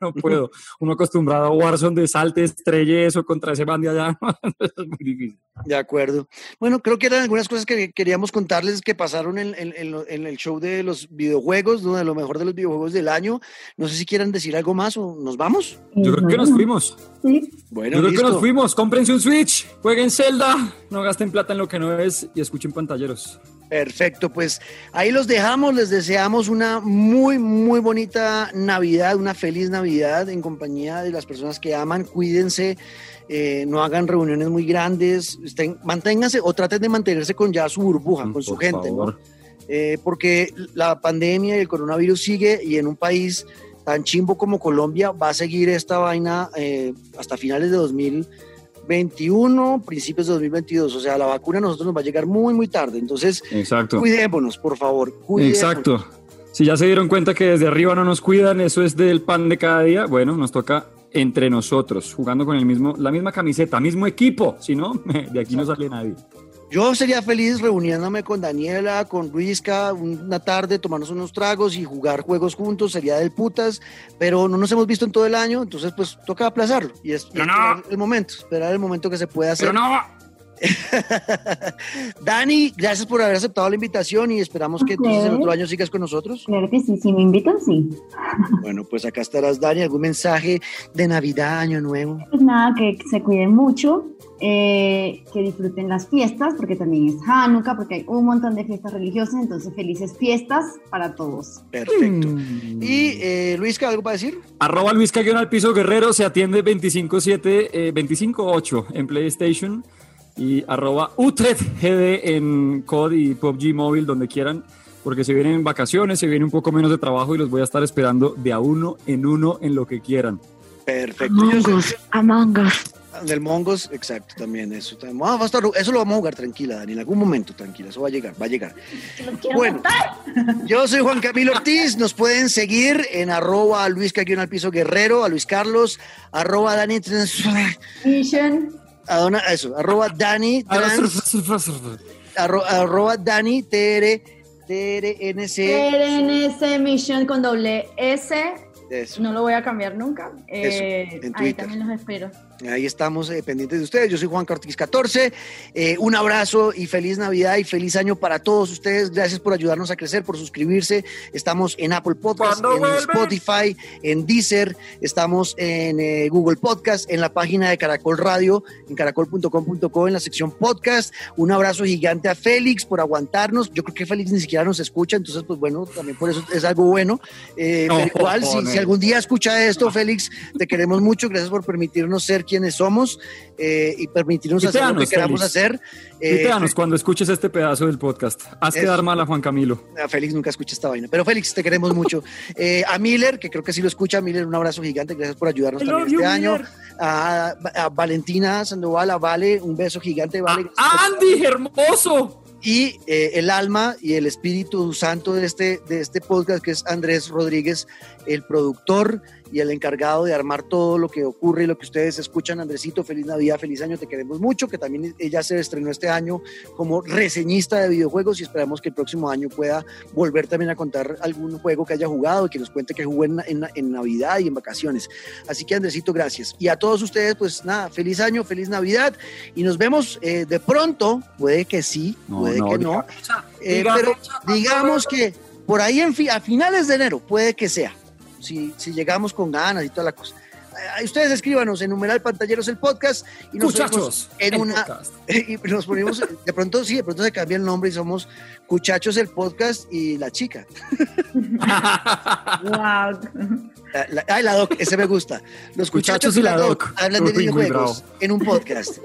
no, puedo. Uno acostumbrado a Warzone de salte, estrelle eso contra ese band de allá, es muy difícil. De acuerdo. Bueno, creo que eran algunas cosas que queríamos contarles que pasaron en, en, en, el show de los videojuegos, de lo mejor de los videojuegos del año. No sé si quieran decir algo más nos vamos. Yo creo que nos fuimos. Sí. Bueno, Yo creo que nos fuimos. Cómprense un Switch, jueguen Zelda, no gasten plata en lo que no es y escuchen pantalleros. Perfecto, pues ahí los dejamos, les deseamos una muy, muy bonita Navidad, una feliz Navidad en compañía de las personas que aman, cuídense, eh, no hagan reuniones muy grandes, estén, manténganse o traten de mantenerse con ya su burbuja, con su gente, ¿no? Eh, porque la pandemia y el coronavirus sigue y en un país tan chimbo como Colombia va a seguir esta vaina eh, hasta finales de 2021, principios de 2022. O sea, la vacuna a nosotros nos va a llegar muy, muy tarde. Entonces, Exacto. cuidémonos, por favor. Exacto. Si ya se dieron cuenta que desde arriba no nos cuidan, eso es del pan de cada día, bueno, nos toca entre nosotros, jugando con el mismo, la misma camiseta, mismo equipo, si no, de aquí no sale nadie. Yo sería feliz reuniéndome con Daniela, con Luisca, una tarde, tomarnos unos tragos y jugar juegos juntos, sería del putas, pero no nos hemos visto en todo el año, entonces pues toca aplazarlo y, es, esperar el momento, esperar el momento que se pueda hacer. Pero no. Dani, gracias por haber aceptado la invitación y esperamos que entonces el otro año sigas con nosotros. Claro que sí, si me invitan, sí. Bueno, pues acá estarás, Dani. ¿Algún mensaje de Navidad, Año Nuevo? Pues nada, que se cuiden mucho, eh, que disfruten las fiestas, porque también es Hanukkah, porque hay un montón de fiestas religiosas, entonces felices fiestas para todos. Perfecto. Mm. Y eh, Luisca, ¿algo para decir? Arroba Luisca al piso guerrero, se atiende 25-7, eh, 25-8 en PlayStation y arroba GD en COD y PUBG Móvil, donde quieran, porque se vienen vacaciones, se viene un poco menos de trabajo y los voy a estar esperando de a uno en uno en lo que quieran. Perfecto. Among Us, Del Mongos, exacto, también eso. Ah, eso lo vamos a jugar tranquila, Dani, en algún momento, tranquila, eso va a llegar, va a llegar. Bueno, yo soy Juan Camilo Ortiz, nos pueden seguir en arroba Luis Caguión al piso guerrero, a Luis Carlos, arroba Dani a dona, eso, arroba Dani arroba Dani TR, TRNC. TRNC Mission con doble S. No lo voy a cambiar nunca. Eh, ahí también los espero. Ahí estamos eh, pendientes de ustedes. Yo soy Juan Cortiz 14. Eh, un abrazo y feliz Navidad y feliz año para todos ustedes. Gracias por ayudarnos a crecer, por suscribirse. Estamos en Apple Podcast, en Spotify, en Deezer, estamos en eh, Google Podcast, en la página de Caracol Radio, en caracol.com.co, en la sección podcast. Un abrazo gigante a Félix por aguantarnos. Yo creo que Félix ni siquiera nos escucha, entonces, pues bueno, también por eso es algo bueno. pero igual, si, si algún día escucha esto, Félix, te queremos mucho. Gracias por permitirnos ser quienes somos eh, y permitirnos hacer lo que queramos hacer. Eh, cuando escuches este pedazo del podcast. Haz quedar mal a Juan Camilo. A Félix nunca escucha esta vaina. Pero Félix, te queremos mucho. Eh, a Miller, que creo que sí lo escucha. Miller, un abrazo gigante. Gracias por ayudarnos también este año. A, Valentina Sandoval, a Vale, un beso gigante. Vale. Andy, hermoso y eh, el alma y el espíritu santo de este, de este podcast, que es Andrés Rodríguez, el productor y el encargado de armar todo lo que ocurre y lo que ustedes escuchan. Andresito, feliz Navidad, feliz año, te queremos mucho, que también ella se estrenó este año como reseñista de videojuegos y esperamos que el próximo año pueda volver también a contar algún juego que haya jugado y que nos cuente que jugó en, en, Navidad y en vacaciones. Así que Andresito, gracias. Y a todos ustedes, pues nada, feliz año, feliz Navidad y nos vemos eh, de pronto, puede que sí, puede que no, eh, pero digamos que por ahí en a finales de enero puede que sea si, si llegamos con ganas y toda la cosa. Ustedes escríbanos en numeral pantalleros el podcast y nos Cuchachos, en una y nos ponemos de pronto sí de pronto se cambia el nombre y somos Cuchachos el podcast y la chica wow la, ay, la doc, ese me gusta. Los Cuchachos, y la doc, hablan de videojuegos en un podcast.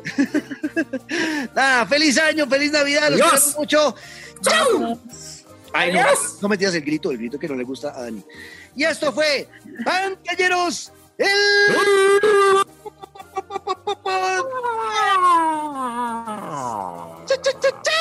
Nada, feliz año, feliz Navidad, los quiero mucho. ¡Chao! Ay, no, no metías el grito, el grito que no le gusta a Dani. Y esto fue Pantalleros, el... ¡Chau, chau, chau, chau!